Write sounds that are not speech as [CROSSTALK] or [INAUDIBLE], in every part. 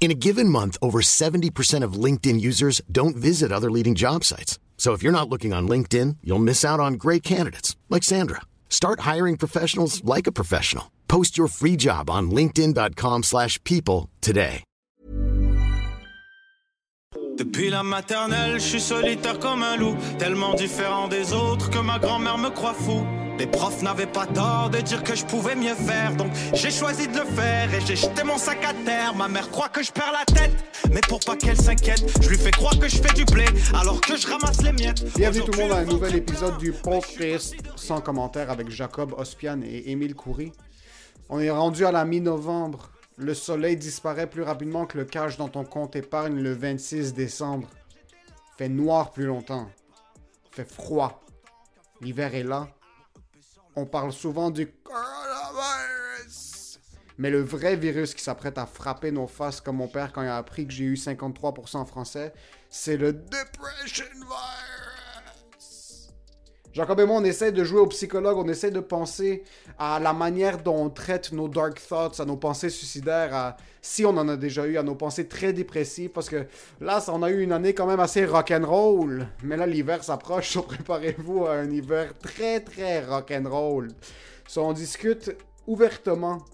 In a given month, over 70% of LinkedIn users don't visit other leading job sites. So if you're not looking on LinkedIn, you'll miss out on great candidates like Sandra. Start hiring professionals like a professional. Post your free job on linkedin.com/people today. Depuis la maternelle, je suis solitaire comme un loup, tellement différent des autres que ma grand-mère me croit fou. Les profs n'avaient pas tort de dire que je pouvais mieux faire, donc j'ai choisi de le faire et j'ai jeté mon sac à terre. Ma mère croit que je perds la tête, mais pour pas qu'elle s'inquiète, je lui fais croire que je fais du blé alors que je ramasse les miettes. Bienvenue tout le monde à un nouvel épisode du podcast sans commentaire avec Jacob Ospian et Émile Coury. On est rendu à la mi-novembre. Le soleil disparaît plus rapidement que le cash dans ton compte épargne le 26 décembre. Fait noir plus longtemps. Fait froid. L'hiver est là. On parle souvent du coronavirus. Mais le vrai virus qui s'apprête à frapper nos faces comme mon père quand il a appris que j'ai eu 53% en français, c'est le depression virus. Jacob et moi, on essaie de jouer au psychologue, on essaie de penser à la manière dont on traite nos dark thoughts, à nos pensées suicidaires, si on en a déjà eu, à nos pensées très dépressives, parce que là, on a eu une année quand même assez rock'n'roll, mais là, l'hiver s'approche, [LAUGHS] préparez-vous à un hiver très, très rock'n'roll. So, on discute ouvertement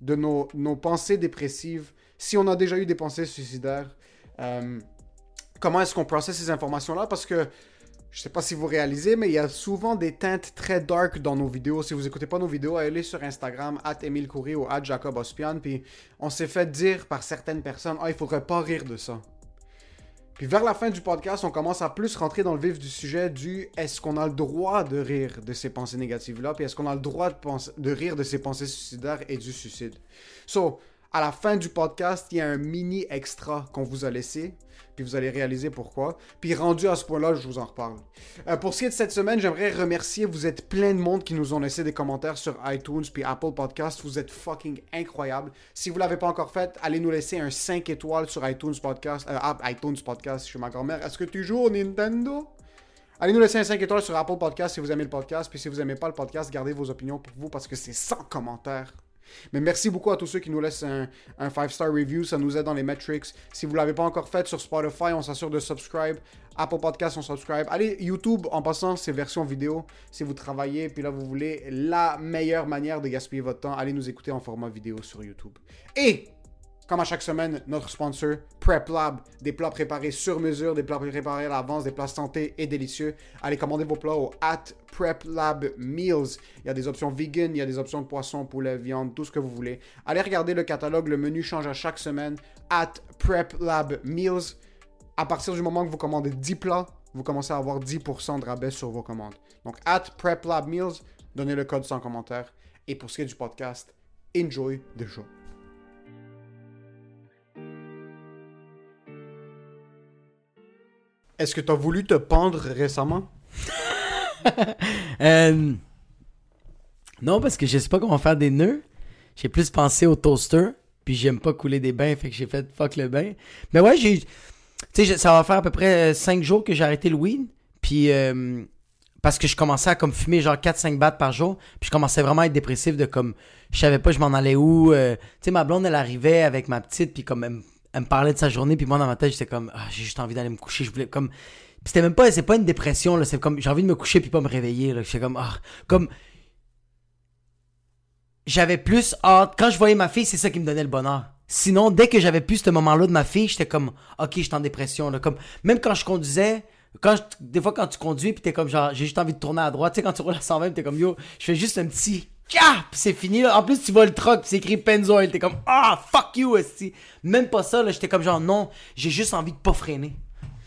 de nos, nos pensées dépressives, si on a déjà eu des pensées suicidaires, euh, comment est-ce qu'on processe ces informations-là, parce que je sais pas si vous réalisez, mais il y a souvent des teintes très dark dans nos vidéos. Si vous écoutez pas nos vidéos, allez sur Instagram, at Emile Coury ou at Jacob Ospian. Puis on s'est fait dire par certaines personnes, ah, il faudrait pas rire de ça. Puis vers la fin du podcast, on commence à plus rentrer dans le vif du sujet du est-ce qu'on a le droit de rire de ces pensées négatives-là, puis est-ce qu'on a le droit de, de rire de ces pensées suicidaires et du suicide? So, à la fin du podcast, il y a un mini extra qu'on vous a laissé, puis vous allez réaliser pourquoi. Puis rendu à ce point-là, je vous en reparle. Euh, pour ce qui est de cette semaine, j'aimerais remercier, vous êtes plein de monde qui nous ont laissé des commentaires sur iTunes puis Apple Podcast. Vous êtes fucking incroyables. Si vous l'avez pas encore fait, allez nous laisser un 5 étoiles sur iTunes Podcast. Euh, iTunes Podcast, je suis ma grand-mère. Est-ce que tu joues au Nintendo? Allez nous laisser un 5 étoiles sur Apple Podcast si vous aimez le podcast. Puis si vous aimez pas le podcast, gardez vos opinions pour vous parce que c'est sans commentaires. Mais merci beaucoup à tous ceux qui nous laissent un, 5-star review, ça nous aide dans les metrics. Si vous ne l'avez pas encore fait sur Spotify, on s'assure de subscribe. Apple Podcast, on subscribe. Allez, YouTube, en passant, c'est version vidéo. Si vous travaillez, puis là, vous voulez la meilleure manière de gaspiller votre temps, allez nous écouter en format vidéo sur YouTube. Et comme à chaque semaine, notre sponsor, Prep Lab, des plats préparés sur mesure, des plats préparés à l'avance, des plats santé et délicieux. Allez commander vos plats au at Prep Lab Meals. Il y a des options vegan, il y a des options de poisson, poulet, viande, tout ce que vous voulez. Allez regarder le catalogue, le menu change à chaque semaine. At Prep Lab Meals. À partir du moment que vous commandez 10 plats, vous commencez à avoir 10% de rabais sur vos commandes. Donc, at Prep Lab Meals, donnez le code sans commentaire. Et pour ce qui est du podcast, enjoy the show. Est-ce que tu as voulu te pendre récemment? [LAUGHS] Euh, non, parce que je sais pas comment faire des nœuds. J'ai plus pensé au toaster, puis j'aime pas couler des bains, fait que j'ai fait fuck le bain. Mais ouais, j'ai. Tu sais, ça va faire à peu près 5 jours que j'ai arrêté le weed, puis. euh, parce que je commençais à comme fumer genre 4-5 battes par jour, puis je commençais vraiment à être dépressif de comme. Je savais pas je m'en allais où. euh, tu sais, ma blonde, elle arrivait avec ma petite, puis comme elle me parlait de sa journée, puis moi dans ma tête, j'étais comme. Ah, j'ai juste envie d'aller me coucher. Je voulais comme. C'était même pas, c'est pas une dépression, là. C'est comme, j'ai envie de me coucher puis pas me réveiller, là. J'étais comme, ah, comme. J'avais plus hâte. Quand je voyais ma fille, c'est ça qui me donnait le bonheur. Sinon, dès que j'avais plus ce moment-là de ma fille, j'étais comme, ok, j'étais en dépression. Là. Comme, même quand je conduisais, quand des fois quand tu conduis, puis t'es comme genre, j'ai juste envie de tourner à droite. Tu sais, quand tu roules à 120, puis t'es comme, yo, je fais juste un petit puis c'est fini. Là. En plus, tu vois le truck, c'est écrit Pennzoil. T'es comme, ah, fuck you, esti. Même pas ça, là, j'étais comme genre, non, j'ai juste envie de pas freiner.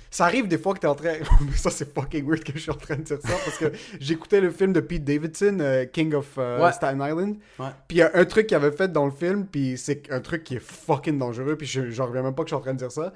Ça arrive des fois que t'es en train. [LAUGHS] ça, c'est fucking weird que je suis en train de dire ça parce que j'écoutais le film de Pete Davidson, euh, King of euh, Ouais. Staten Island. Ouais. Puis il y a un truc qu'il avait fait dans le film, puis c'est un truc qui est fucking dangereux, puis je j'en reviens même pas que je suis en train de dire ça.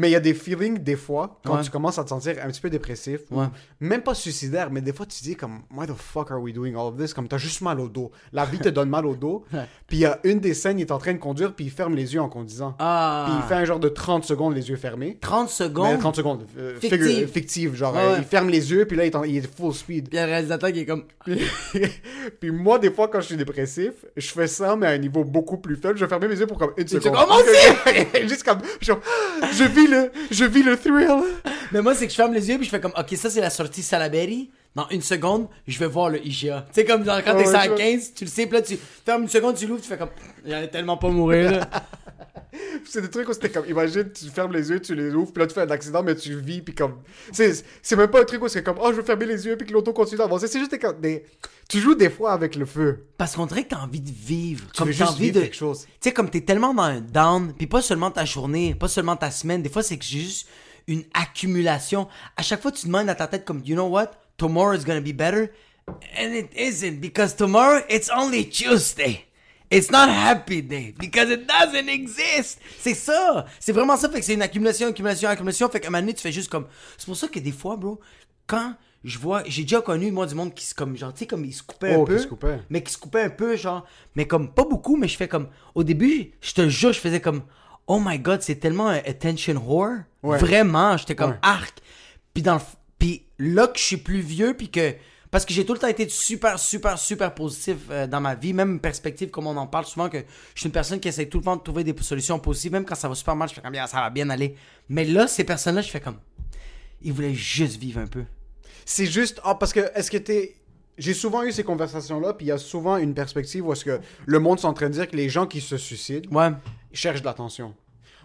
Mais il y a des feelings, des fois, quand Ouais. tu commences à te sentir un petit peu dépressif, ou Ouais. même pas suicidaire, mais des fois tu te dis comme, why the fuck are we doing all of this? Comme t'as juste mal au dos. La vie te donne mal au dos. [LAUGHS] Puis il y a une des scènes, il est en train de conduire, puis il ferme les yeux en conduisant. Ah. Puis il fait un genre de 30 secondes les yeux fermés. 30 Mais secondes. 30 secondes. euh, Fictive. figure- fictive, genre, Ouais, euh, il ferme les yeux, puis là, il est, en- il est full speed. Puis le réalisateur qui est comme, [LAUGHS] puis moi, des fois, quand je suis dépressif, je fais ça, mais à un niveau beaucoup plus faible. Je vais fermer mes yeux pour comme une seconde. fais, Oh, [LAUGHS] aussi! Juste comme, je vis le, je vis le thrill. Mais moi, c'est que je ferme les yeux puis je fais comme, ok, ça c'est la sortie Salaberry. Dans une seconde, je vais voir le IGA. Tu sais, comme genre, quand t'es ouais, à je vois. 15, tu le sais, puis là, tu fermes une seconde, tu l'ouvres, tu fais comme, j'allais tellement pas mourir, là. [LAUGHS] C'est des trucs où c'était comme, imagine, tu fermes les yeux, tu les ouvres, puis là, tu fais un accident, mais tu vis, puis comme, c'est, c'est même pas un truc où c'est comme, oh, je veux fermer les yeux, puis que l'auto continue d'avancer. C'est juste des, des, tu joues des fois avec le feu. Parce qu'on dirait que t'as envie de vivre. Tu comme veux juste envie vivre de. quelque chose. Tu sais, comme t'es tellement dans un down, puis pas seulement ta journée, pas seulement ta semaine, des fois c'est que juste une accumulation. À chaque fois, tu demandes à ta tête comme, you know what, tomorrow is gonna be better, and it isn't because tomorrow it's only Tuesday. It's not happy day because it doesn't exist. C'est ça. C'est vraiment ça. Fait que c'est une accumulation, accumulation, accumulation. Fait qu'à un moment donné, tu fais juste comme. C'est pour ça que des fois, bro, quand je vois. J'ai déjà connu, moi, du monde qui se comme. Genre, tu sais, comme ils se coupaient Oh, un peu. coupaient. Mais qui se coupaient un peu, genre. Mais comme, pas beaucoup, mais je fais comme. Au début, je te jure, je faisais comme. Oh my god, c'est tellement un attention whore. Ouais. Vraiment. J'étais comme Ouais. arc. Puis dans le. Puis là que je suis plus vieux, puis que. Parce que j'ai tout le temps été super, super, super positif euh, dans ma vie, même perspective, comme on en parle souvent, que je suis une personne qui essaie tout le temps de trouver des solutions positives, même quand ça va super mal, je fais comme, bien, ça va bien aller. Mais là, ces personnes-là, je fais comme, ils voulaient juste vivre un peu. C'est juste, ah, parce que, est-ce que t'es. J'ai souvent eu ces conversations-là, puis il y a souvent une perspective où est-ce que le monde est en train de dire que les gens qui se suicident Ouais. cherchent de l'attention.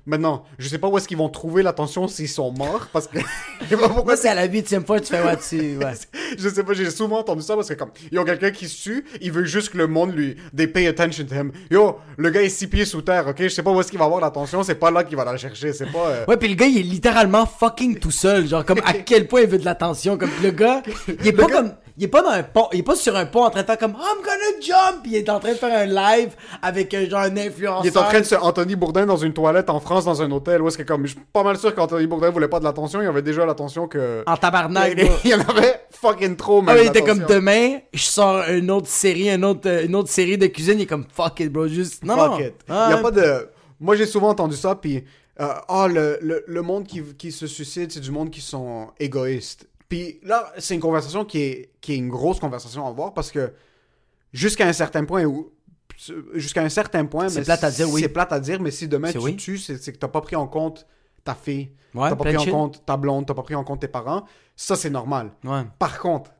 Maintenant, je sais pas où est-ce qu'ils vont trouver l'attention s'ils sont morts, parce que. [LAUGHS] je sais pas pourquoi Moi, c'est à la huitième fois que tu fais, ouais, tu. Ouais. [LAUGHS] je sais pas, j'ai souvent entendu ça parce que comme, yo, quelqu'un qui se tue, il veut juste que le monde lui, they pay attention to him. Yo, le gars est six pieds sous terre, ok? Je sais pas où est-ce qu'il va avoir l'attention, c'est pas là qu'il va la chercher, c'est pas. euh, Ouais, puis le gars, il est littéralement fucking tout seul. Genre, comme à [LAUGHS] quel point il veut de l'attention. Comme le gars, il est pas gars- comme. Il est pas dans un pont. Il est pas sur un pont en train de faire comme I'm gonna jump. Puis il est en train de faire un live avec euh, genre un influenceur. Il est en train de se Anthony Bourdin dans une toilette en France dans un hôtel où est-ce que comme je suis pas mal sûr qu'Anthony Bourdin voulait pas de l'attention, il avait déjà l'attention que En tabarnak, [LAUGHS] il, y en avait fucking trop Ah même. ouais, il était comme demain, je sors une autre série, une autre, euh, une autre série de cuisine, il est comme fuck it, bro, juste. Non, Fuck non. it. Ah, Il y a pas de Moi j'ai souvent entendu ça puis euh, ah le, le, le monde qui, qui se suicide, c'est du monde qui sont égoïstes. Puis là, c'est une conversation qui est qui est une grosse conversation à avoir parce que jusqu'à un certain point où jusqu'à un certain point C'est plate à dire, oui. C'est plate à dire mais si demain tu oui. tues, c'est que t'as pas pris en compte ta fille, Ouais, t'as pas pris en compte ta blonde, t'as pas pris en compte tes parents, ça c'est normal. Ouais. Par contre,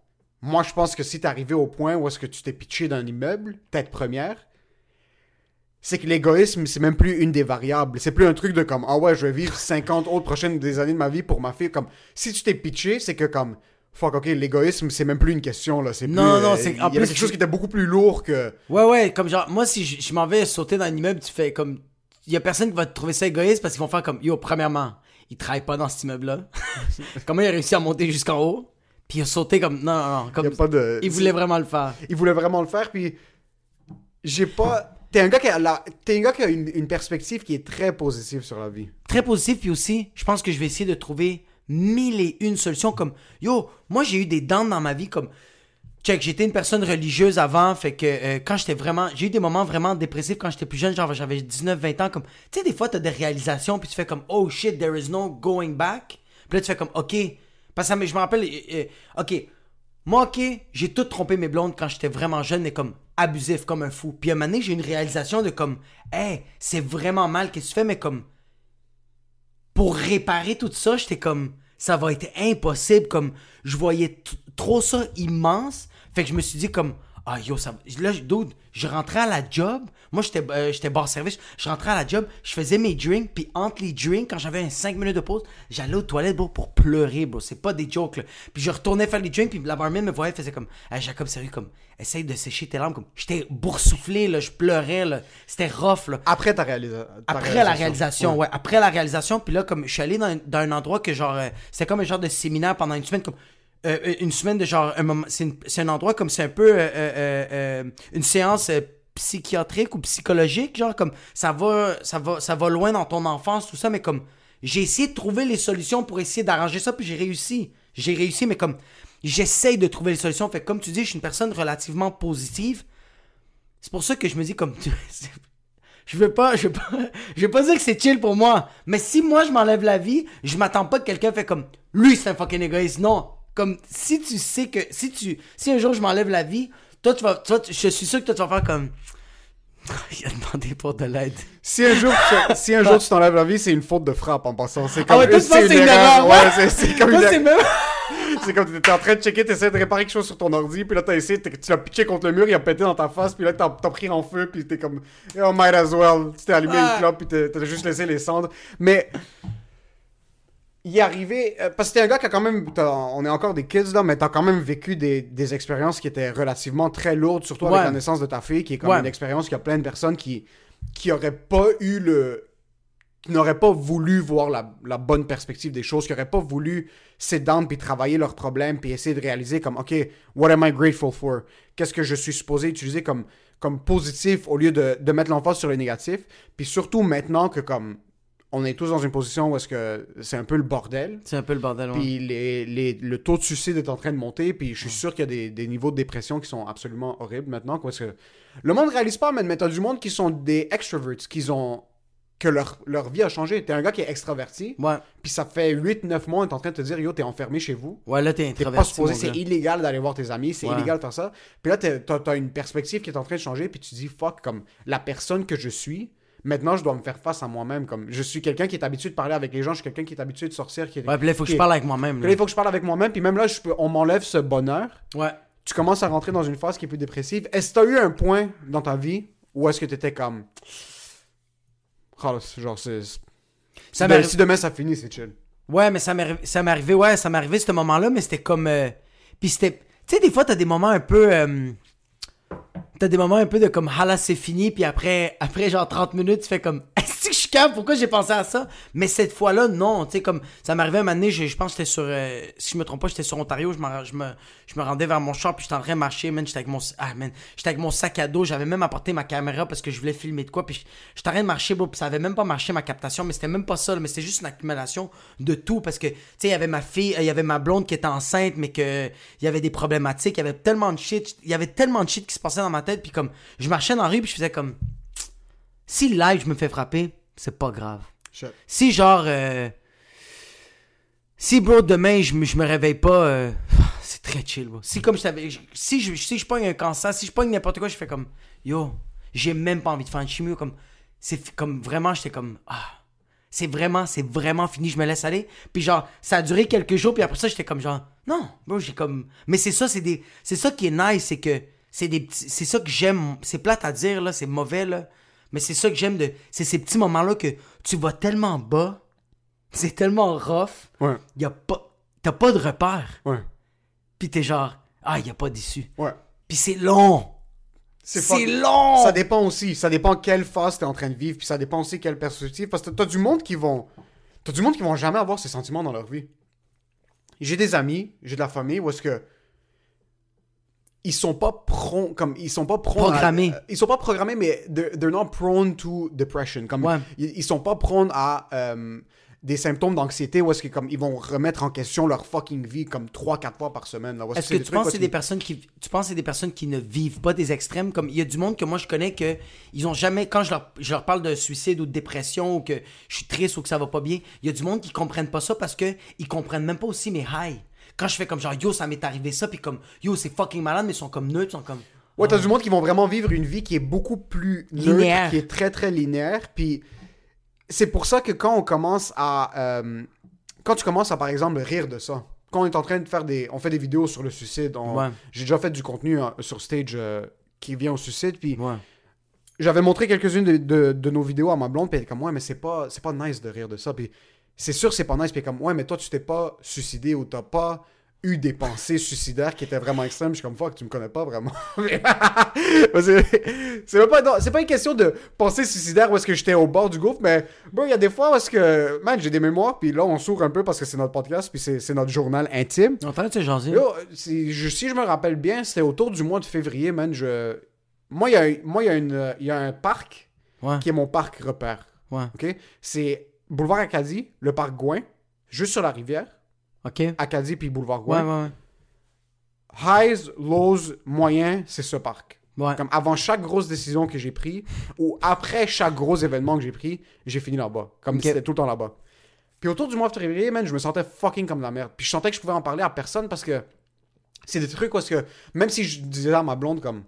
moi, je pense que si t'es arrivé au point où est-ce que tu t'es pitché d'un immeuble, tête première, c'est que l'égoïsme, c'est même plus une des variables. C'est plus un truc de comme, ah ouais, je vais vivre 50 autres prochaines des années de ma vie pour ma fille. Comme, si tu t'es pitché, c'est que comme, fuck, ok, l'égoïsme, c'est même plus une question, là. C'est Non, plus, non, euh, c'est- Il y en avait plus, quelque tu- chose qui était beaucoup plus lourd que. Ouais, ouais, comme genre, moi, si je, je m'en vais sauter dans un immeuble, tu fais comme. Il y a personne qui va te trouver ça égoïste parce qu'ils vont faire comme, yo, premièrement, il travaille pas dans cet immeuble-là. [LAUGHS] Comment il a réussi à monter jusqu'en haut? Puis il a sauté comme. Non, non, non. Il Comme, y a pas de. il voulait vraiment le faire. il voulait vraiment le faire, puis j'ai pas. T'es un gars qui a, la... Un gars qui a une, une perspective qui est très positive sur la vie. Très positif, puis aussi, je pense que je vais essayer de trouver mille et une solutions comme. Yo, moi, j'ai eu des dents dans ma vie comme. Check, j'étais une personne religieuse avant, fait que euh, quand j'étais vraiment. J'ai eu des moments vraiment dépressifs quand j'étais plus jeune, genre j'avais 19-20 ans, comme. Tu sais, des fois, t'as des réalisations, puis tu fais comme, oh shit, there is no going back. Puis là, tu fais comme, ok. Parce que je me rappelle, euh, euh, ok. Moi, ok, j'ai tout trompé mes blondes quand j'étais vraiment jeune, mais comme abusif, comme un fou. Puis à un moment donné, j'ai une réalisation de comme, hey, c'est vraiment mal, que tu fais, mais comme pour réparer tout ça, j'étais comme ça va être impossible comme je voyais trop ça immense, fait que je me suis dit comme ah yo, ça. Là, dude, je rentrais à la job. Moi, j'étais euh, j'étais bar service. Je rentrais à la job, je faisais mes drinks, puis entre les drinks, quand j'avais un 5 minutes de pause, j'allais aux toilettes, bro, pour pleurer, bro. C'est pas des jokes, là. Puis je retournais faire les drinks, puis la barmaid me voyait, faisait comme, hey, Jacob, sérieux, comme, essaye de sécher tes larmes, comme, j'étais boursouflé, là, je pleurais, là. C'était rough, là. Après ta réalisation. Après la réalisation, ouais. Après la réalisation, puis là, comme je suis allé dans, un- dans un endroit que genre, euh, c'était comme un genre de séminaire pendant une semaine, comme euh, une semaine de genre, un moment, c'est, un endroit comme c'est un peu euh, euh, euh, euh, une séance euh, psychiatrique ou psychologique, genre comme ça va, ça va, ça va loin dans ton enfance, tout ça, mais comme j'ai essayé de trouver les solutions pour essayer d'arranger ça, puis j'ai réussi. J'ai réussi, mais comme j'essaye de trouver les solutions. Fait comme tu dis, je suis une personne relativement positive. C'est pour ça que je me dis comme [LAUGHS] je veux pas je veux pas je veux pas dire que c'est chill pour moi mais si moi je m'enlève la vie je m'attends pas que quelqu'un fait comme lui c'est un fucking égoïste non comme si tu sais que si tu si un jour je m'enlève la vie toi tu vas toi, tu- je suis sûr que toi tu vas faire comme [LAUGHS] il a demandé pour de l'aide Si un jour, tu- si un jour tu t'enlèves la vie, c'est une faute de frappe en passant. C'est ah comme, ouais toi penses que c'est une erreur Ouais, c'est, c'est comme Toi, une c'est erreur. même [LAUGHS] C'est comme t'étais en train de checker, t'essaies de réparer quelque chose sur ton ordi, puis là t'as essayé, tu l'as pitché contre le mur, il a pété dans ta face, puis là t'as, pris en feu, puis t'es comme, oh might as well. Tu t'es allumé Ah. une clope, puis t'as juste laissé les cendres. Mais y arriver, euh, parce que t'es un gars qui a quand même, on est encore des kids là, mais t'as quand même vécu des, des expériences qui étaient relativement très lourdes, surtout avec la naissance de ta fille, qui est comme Ouais. une expérience qu'il y a plein de personnes qui, qui auraient pas eu le, qui n'auraient pas voulu voir la, la bonne perspective des choses, qui n'auraient pas voulu down puis travailler leurs problèmes puis essayer de réaliser comme, OK, what am I grateful for? Qu'est-ce que je suis supposé utiliser comme, comme positif au lieu de, de mettre l'emphase sur le négatif? Puis surtout maintenant que comme on est tous dans une position où est-ce que c'est un peu le bordel, c'est un peu le bordel ouais. puis les, les- le taux de suicide est en train de monter, puis je suis sûr qu'il y a des, des niveaux de dépression qui sont absolument horribles maintenant. Quoi, parce que le monde réalise pas, mais, t'as du monde qui sont des extroverts, qui ont que leur, leur vie a changé. T'es un gars qui est extraverti, ouais puis ça fait 8-9 mois, est en train de te dire, yo, t'es enfermé chez vous. ouais là t'es T'es pas introverti mon c'est illégal d'aller voir tes amis, c'est Ouais. illégal de faire ça. Puis là, t'es- t'as t'as une perspective qui est en train de changer, puis tu dis, fuck, comme la personne que je suis, maintenant je dois me faire face à moi-même. Comme je suis quelqu'un qui est habitué de parler avec les gens, je suis quelqu'un qui est habitué de sortir. Qui est- ouais puis là il faut que qui je est- parle avec moi-même puis là. là, il faut que je parle avec moi-même, puis même là, je peux, on m'enlève ce bonheur. ouais Tu commences à rentrer dans une phase qui est plus dépressive. Est-ce que tu as eu un point dans ta vie où est-ce que tu étais comme. Oh, c'est- genre, c'est. Ça si, m'arrive- si demain ça finit, c'est chill. Ouais, mais ça m'est arri- ça m'est arrivé, ouais, ça m'est arrivé ce moment-là, mais c'était comme. euh, Puis c'était. Tu sais, des fois, t'as des moments un peu. euh, T'as des moments un peu de comme, ah c'est fini, puis après, après genre 30 minutes, tu fais comme, est-ce que je suis calme, pourquoi j'ai pensé à ça? Mais cette fois-là, non, tu sais, comme, ça m'arrivait un moment donné, je, je pense que j'étais sur, euh, si je me trompe pas, j'étais sur Ontario, je, je, me, je me rendais vers mon char, puis j'étais en train de marcher, man, j'étais avec mon, ah, man, j'étais avec mon sac à dos, j'avais même apporté ma caméra parce que je voulais filmer de quoi, puis j'étais en train de marcher, bro, puis ça avait même pas marché ma captation, mais c'était même pas ça, là, mais c'était juste une accumulation de tout, parce que, tu sais, il y avait ma fille, il y avait ma blonde qui était enceinte, mais que, il y avait des problématiques, il y avait tellement de shit, il y avait tellement de shit qui se passait dans ma tête, puis comme, je marchais dans la rue, puis je faisais comme, si live je me fais frapper, c'est pas grave. Shit. Si genre euh, si bro demain je me, je me réveille pas euh, [SIGHS] c'est très chill bro. Si comme je t'avais je- si je si je pogne un cancer, si je pogne n'importe quoi, je fais comme yo, j'ai même pas envie de faire une chimio comme c'est comme vraiment j'étais comme ah c'est vraiment c'est vraiment fini, je me laisse aller. Puis genre ça a duré quelques jours puis après ça j'étais comme genre non, bro, j'ai comme mais c'est ça c'est des c'est ça qui est nice, c'est que c'est des c'est ça que j'aime, c'est plate à dire là, c'est mauvais là. Mais c'est ça que j'aime de. C'est ces petits moments-là que tu vas tellement bas, c'est tellement rough, Ouais, y a pas. T'as pas de repère. ouais, Pis t'es genre, ah, y a pas d'issue. ouais. Pis c'est long. C'est fuck- long. Ça dépend aussi. Ça dépend quelle phase t'es en train de vivre, puis ça dépend aussi quelle perspective. Parce que t'as du monde qui vont. T'as du monde qui vont jamais avoir ces sentiments dans leur vie. J'ai des amis, j'ai de la famille où est-ce que. Ils sont pas prone, comme ils sont pas à- Programmés. euh, ils sont pas programmés, mais they're, they're not prone to depression. Comme Ouais. ils, ils sont pas prone à euh, des symptômes d'anxiété où est-ce que comme ils vont remettre en question leur fucking vie comme 3-4 fois par semaine. là, Est-ce que tu penses c'est des personnes qui. Tu penses c'est des personnes qui ne vivent pas des extrêmes? Comme il y a du monde que moi je connais que ils ont jamais. Quand je leur, je leur parle de suicide ou de dépression ou que je suis triste ou que ça va pas bien, il y a du monde qui comprennent pas ça parce que ils comprennent même pas aussi mes highs. Quand je fais comme genre yo, ça m'est arrivé ça, puis comme yo, c'est fucking malade, mais ils sont comme neutres, ils sont comme. Ouais, t'as du monde qui vont vraiment vivre une vie qui est beaucoup plus neutre, Linéaire. qui est très très linéaire. Puis c'est pour ça que quand on commence à. euh, quand tu commences à par exemple rire de ça, quand on est en train de faire des. On fait des vidéos sur le suicide. on- Ouais. J'ai déjà fait du contenu hein, sur stage euh, qui vient au suicide. Puis Ouais. j'avais montré quelques-unes de, de- de nos vidéos à ma blonde. Puis elle était comme, ouais, mais c'est pas, c'est pas nice de rire de ça. Puis c'est sûr, c'est pas nice. Puis elle est comme, ouais, mais toi, tu t'es pas suicidé ou t'as pas eu des pensées suicidaires qui étaient vraiment extrêmes. Je suis comme, fuck, tu me connais pas vraiment. [LAUGHS] C'est pas, non, c'est pas une question de pensée suicidaire où est-ce que j'étais au bord du gouffre, mais bon, il y a des fois où est-ce que, man, j'ai des mémoires, puis là, on s'ouvre un peu parce que c'est notre podcast, puis c'est notre journal intime. Jasé? Yo, c'est- je- si je me rappelle bien, c'était autour du mois de février, man. Je... Moi, il y a, un- moi, il y, a une- il y a un parc Ouais. qui est mon parc repère. Ouais. OK? C'est Boulevard Acadie, le parc Gouin, juste sur la rivière. Ok. Ouais, Acadie puis Boulevard ouais, Gouin. ouais. Highs, lows, moyens, c'est ce parc. Ouais. Comme avant chaque grosse décision que j'ai prise, ou après chaque gros événement que j'ai pris, j'ai fini là-bas. Comme Ok. c'était tout le temps là-bas. Puis autour du mois de février, man, je me sentais fucking comme de la merde. Puis je sentais que je pouvais en parler à personne parce que c'est des trucs parce que même si je disais à ma blonde comme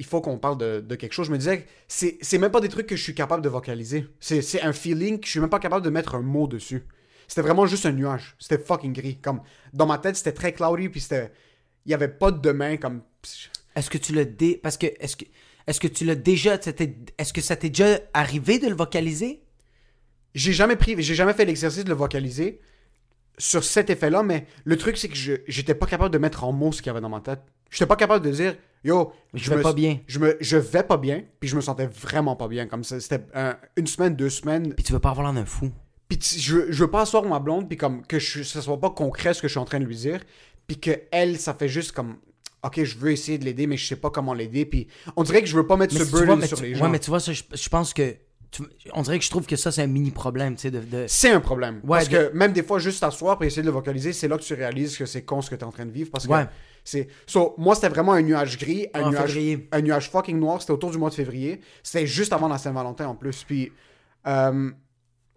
il faut qu'on parle de, de quelque chose, je me disais c'est c'est même pas des trucs que je suis capable de vocaliser. C'est c'est un feeling que je suis même pas capable de mettre un mot dessus. C'était vraiment juste un nuage. C'était fucking gris. Comme dans ma tête, c'était très cloudy puis c'était il y avait pas de demain comme Est-ce que tu l'as dé... Parce que... Est-ce que... Est-ce que tu l'as déjà... c'était- Est-ce que ça t'est déjà arrivé de le vocaliser? j'ai jamais pris, j'ai jamais fait l'exercice de le vocaliser sur cet effet-là, mais le truc c'est que je j'étais pas capable de mettre en mots ce qu'il y avait dans ma tête. J'étais pas capable de dire yo, Je vais me- pas bien. Je me je vais pas bien, puis je me sentais vraiment pas bien comme ça. C'était un- une semaine, deux semaines, Puis tu veux pas avoir l'air d'un fou. puis tu- je veux- je veux pas asseoir ma blonde puis comme que je, ça soit pas concret ce que je suis en train de lui dire, puis que elle ça fait juste comme OK, je veux essayer de l'aider mais je sais pas comment l'aider puis on dirait que je veux pas mettre Mais ce si vois, burden sur tu- les ouais, gens. mais tu vois, ça, je, je pense que... tu- on dirait que je trouve que ça, c'est un mini-problème, tu sais, de... de- C'est un problème. Ouais, parce de- que même des fois, juste t'asseoir pour essayer de le vocaliser, c'est là que tu réalises que c'est con ce que t'es en train de vivre. Parce que Ouais. C'est. So, moi, c'était vraiment un nuage gris, un, En nuage, février. un nuage fucking noir. C'était autour du mois de février. C'était juste avant la Saint-Valentin en plus. Puis, euh,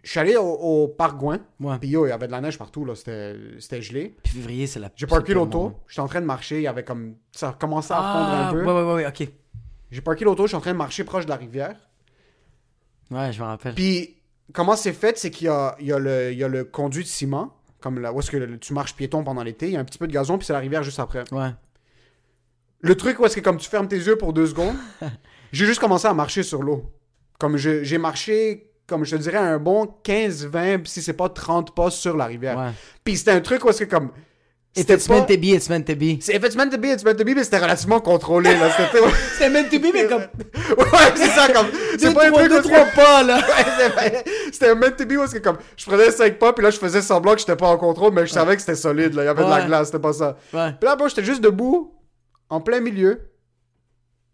je suis allé au, au parc Gouin. Ouais. Puis, yo, il y avait de la neige partout. là C'était c'était gelé. Puis février, c'est la... J'ai parké l'auto. J'étais en train de marcher. Il y avait comme. Ça commençait à fondre Ah, un peu. ouais, ouais, ouais, ouais, ok. J'ai parké l'auto. Je suis en train de marcher proche de la rivière. Ouais, je me rappelle. Puis, comment c'est fait, c'est qu'il y a, il y, a le- il y a le conduit de ciment, comme là où est-ce que tu marches piéton pendant l'été, il y a un petit peu de gazon, puis c'est la rivière juste après. Ouais. Le truc où est-ce que comme tu fermes tes yeux pour deux secondes, [LAUGHS] j'ai juste commencé à marcher sur l'eau. Comme j'ai marché, comme je te dirais, un bon 15, 20, si c'est pas 30 pas sur la rivière. Ouais. Puis c'était un truc où est-ce que comme... If C'était it's meant pas... to be, it's meant to be. C'est if it's meant to be, it's meant to be, mais c'était relativement contrôlé, là. C'était... Meant to be, mais comme... [LAUGHS] ouais, c'est ça, comme... C'est pas un truc deux, trois pas, là. [LAUGHS] Ouais. C'était un meant to be est-ce que comme je prenais 5 pas puis là je faisais semblant que j'étais pas en contrôle mais je savais que c'était solide là, il y avait de la glace, c'était pas ça. Ouais. Puis là j'étais juste debout en plein milieu.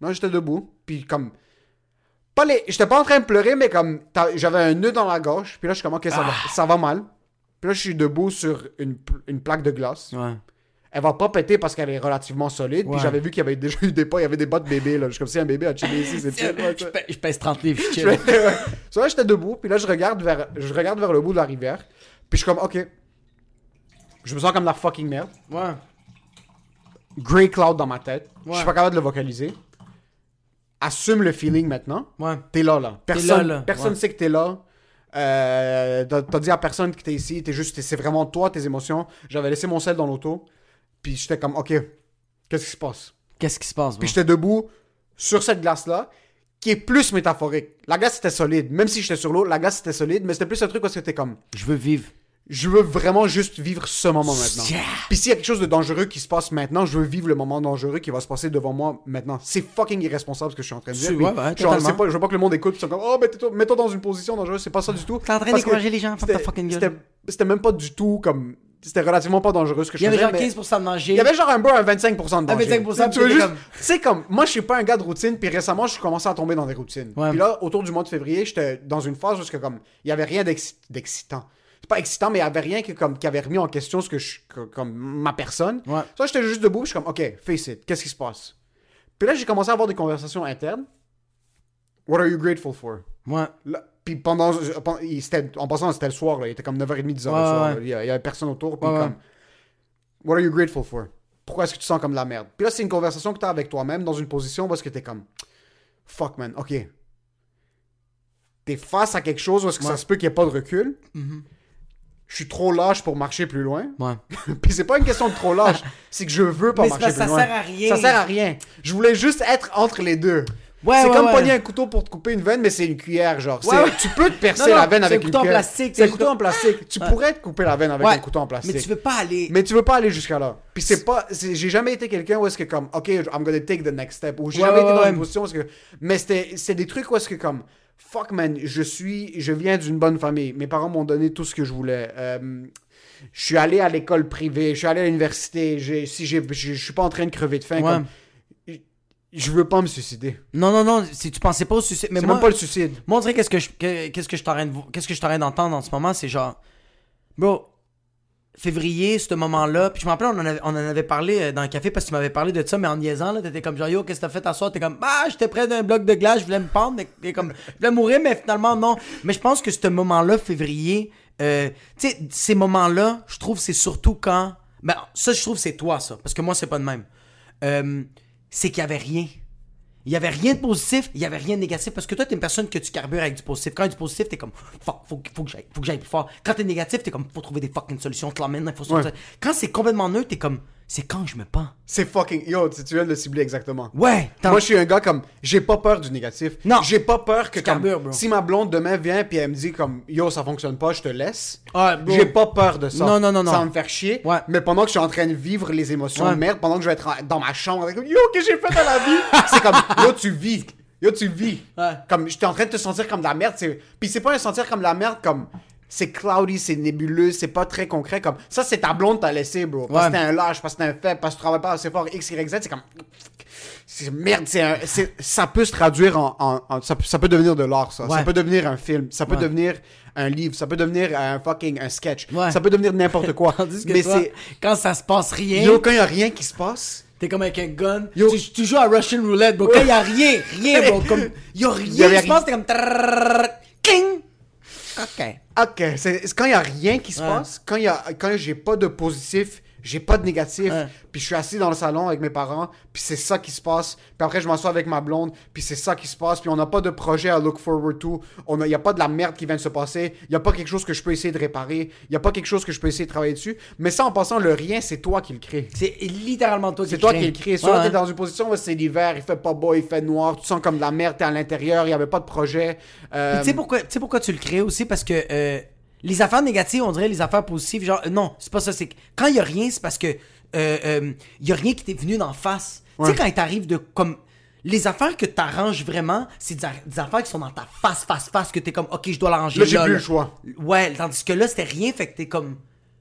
Non, j'étais debout puis comme pas les j'étais pas en train de pleurer mais comme j'avais un nœud dans la gorge puis là je suis comme OK, ça va ça va mal. Puis là je suis debout sur une, une plaque de glace. Ouais. Elle va pas péter parce qu'elle est relativement solide. Puis Ouais. j'avais vu qu'il y avait déjà eu des pas, il y avait des bas de bébé là. Je suis comme si un bébé a chillé ici, c'est [LAUGHS] chill. Je pèse- je pèse 30 livres, je [LAUGHS] Je chill. So là, j'étais debout, puis là, je regarde, vers, je regarde vers le bout de la rivière, puis je suis comme, ok. Je me sens comme la fucking merde. Ouais. Grey cloud dans ma tête. Je Ouais. suis pas capable de le vocaliser. Assume le feeling maintenant. Ouais. T'es là, là. Personne, là, là. personne Ouais. sait que t'es là. Euh, t'as dit à personne que t'es ici. T'es juste, c'est vraiment toi, tes émotions. J'avais laissé mon sel dans l'auto, puis j'étais comme, ok, qu'est-ce qui se passe? Qu'est-ce qui se passe? Puis j'étais debout sur cette glace-là, qui est plus métaphorique. La glace était solide. Même si j'étais sur l'eau, la glace était solide, mais c'était plus un truc parce que t'es comme, Je veux vivre. Je veux vraiment juste vivre ce moment maintenant. Yeah. Puis s'il y a quelque chose de dangereux qui se passe maintenant, je veux vivre le moment dangereux qui va se passer devant moi maintenant. C'est fucking irresponsable ce que je suis en train de dire. Ouais, ouais, genre, pas, je veux pas que le monde écoute, ils sont comme, oh, mets-toi mets-toi dans une position dangereuse, c'est pas ça du tout. T'es en train d'encourager les gens, ferme ta c'était- fucking gueule. C'était même pas du tout comme. C'était relativement pas dangereux ce que je Il y avait faisais. genre mais- 15% de danger. il y avait genre un bro un 25% de danger. 25%, Tu juste... comme- Tu sais, comme, moi, je suis pas un gars de routine, puis récemment, je suis commencé à tomber dans des routines. Ouais. Puis là, autour du mois de février, j'étais dans une phase où, comme, il y avait rien d'exci- d'excitant. Pas excitant, mais il y avait rien qui, comme, qui avait remis en question ce que je, comme, ma personne. Ouais. Ça, j'étais juste debout, je suis comme, OK, face it, qu'est-ce qui se passe? Puis là, j'ai commencé à avoir des conversations internes. What are you grateful for? Ouais. Là, puis pendant, il- en passant, c'était le soir, là, il était comme 9h30, 10h Ouais, le soir. Il, y a- il y avait personne autour. Puis comme, What are you grateful for? Pourquoi est-ce que tu sens comme de la merde? Puis là, c'est une conversation que tu as avec toi-même dans une position parce que tu es comme Fuck, man, ok. T'es face à quelque chose où est-ce que ça se peut qu'il n'y ait pas de recul. Je suis trop lâche pour marcher plus loin. Ouais. [LAUGHS] Puis c'est pas une question de trop lâche, c'est que je veux pas Mais marcher plus que ça loin. sert à rien. Ça sert à rien. Je voulais juste être entre les deux. Ouais, c'est ouais, comme ouais. pogner un couteau pour te couper une veine, mais c'est une cuillère, genre. Tu peux te percer Non, non, la veine avec un une couteau en cuillère. plastique, C'est un couteau en plastique. Tu pourrais te couper la veine avec un couteau en plastique. Mais tu veux pas aller. Mais tu veux pas aller jusqu'à là. Puis c'est pas. J'ai jamais été quelqu'un où est-ce que comme, ok, I'm gonna take the next step. Ou j'ai jamais été dans une position où est-ce que. Mais c'est des trucs où est-ce que comme, fuck man, je suis. Je viens d'une bonne famille. Mes parents m'ont donné tout ce que je voulais. Euh, je suis allé à l'école privée, je suis allé à l'université. Si je je suis pas en train de crever de faim. Ouais. Comme, je veux pas me suicider. Non, non, non, si tu pensais pas au suicide. Mais moi, même pas le suicide. moi, on dirait qu'est-ce que je, que- qu'est-ce que je t'arrête qu'est-ce que je t'arrête d'entendre en ce moment, c'est genre, bro, février, ce moment-là, puis je me rappelle, on en avait, on en avait parlé euh, dans le café parce que tu m'avais parlé de ça, mais en niaisant, là, t'étais comme genre, yo, qu'est-ce que t'as fait à soir? T'es comme, ah, j'étais près d'un bloc de glace, je voulais me pendre, t'es comme, je voulais mourir, mais finalement, non. Mais je pense que ce moment-là, février, euh, tu sais, ces moments-là, je trouve, c'est surtout quand, ben, ça, je trouve, c'est toi, ça, parce que moi, c'est pas de même. Euh, c'est qu'il y avait rien. Il y avait rien de positif, il y avait rien de négatif parce que toi t'es une personne que tu carbures avec du positif. Quand il y a du positif, t'es comme fuck, faut, faut que j'aille, faut que j'aille plus fort. Quand t'es négatif, t'es comme faut trouver des fucking solutions, te l'emmènes, il faut Ouais. Quand c'est complètement neutre, t'es comme c'est quand je me pends. C'est fucking. Yo, tu tu viens de le cibler exactement. Ouais, Moi, je suis un gars comme. J'ai pas peur du négatif. Non. J'ai pas peur que. Comme, bro. si ma blonde demain vient puis elle me dit comme Yo, ça fonctionne pas, je te laisse. Ouais, bro. J'ai pas peur de ça. Non, non, non, non. Ça va me faire chier. Ouais. Mais pendant que je suis en train de vivre les émotions Ouais. de merde, pendant que je vais être en- dans ma chambre, avec, Yo, qu'est-ce que j'ai fait dans la vie? [LAUGHS] C'est comme Yo, tu vis. Yo, tu vis. Ouais. Comme j'étais en train de te sentir comme de la merde. c'est- Puis c'est pas un sentir comme de la merde, comme c'est cloudy, c'est nébuleux, c'est pas très concret. Comme ça, c'est ta blonde t'a laissé, bro. Parce que t'es un lâche, parce que t'es un faible, parce que tu travailles pas assez fort, X, Y, Z. C'est comme. Merde, c'est un... ça peut se traduire en. Ça, peut, ça, peut devenir de l'art, ça. Ça peut devenir un film, ça peut devenir un livre, ça peut devenir un fucking un sketch, ça peut devenir n'importe quoi. [LAUGHS] Mais c'est. Quand ça se passe rien. Yo, quand y a rien qui se passe. T'es comme avec un gun. Yo. Tu, tu, joues à Russian roulette, bro. Quand y a rien, rien, bro. Comme. Y a [LAUGHS] rien. Je pense t'es comme. Ok. ok, c'est quand y a rien qui se Ouais. passe, quand y a quand j'ai pas de positif, j'ai pas de négatif, puis je suis assis dans le salon avec mes parents, puis c'est ça qui se passe, puis après je m'assois avec ma blonde, puis c'est ça qui se passe, puis on n'a pas de projet à look forward to, on a, y a pas de la merde qui vient de se passer, y a pas quelque chose que je peux essayer de réparer, y a pas quelque chose que je peux essayer de travailler dessus, mais ça en passant le rien, c'est toi qui le crée. C'est littéralement toi qui C'est le toi crée. qui le crée. Soit Ouais, t'es ouais. dans une position où c'est l'hiver, il fait pas beau, il fait noir, tu sens comme de la merde, t'es à l'intérieur, il y avait pas de projet. Euh, Tu sais pourquoi, tu sais pourquoi tu le crées aussi? Parce que euh, les affaires négatives, on dirait les affaires positives. Genre, euh, non, c'est pas ça. C'est que quand il y a rien, c'est parce que euh, euh, il y a rien qui t'est venu d'en face. Tu sais, quand il t'arrive de comme. Les affaires que t'arranges vraiment, c'est des, affaires qui sont dans ta face, face, face, que t'es comme, ok, je dois l'arranger Là, j'ai plus le choix. Ouais, tandis que là, c'était rien, fait que t'es comme.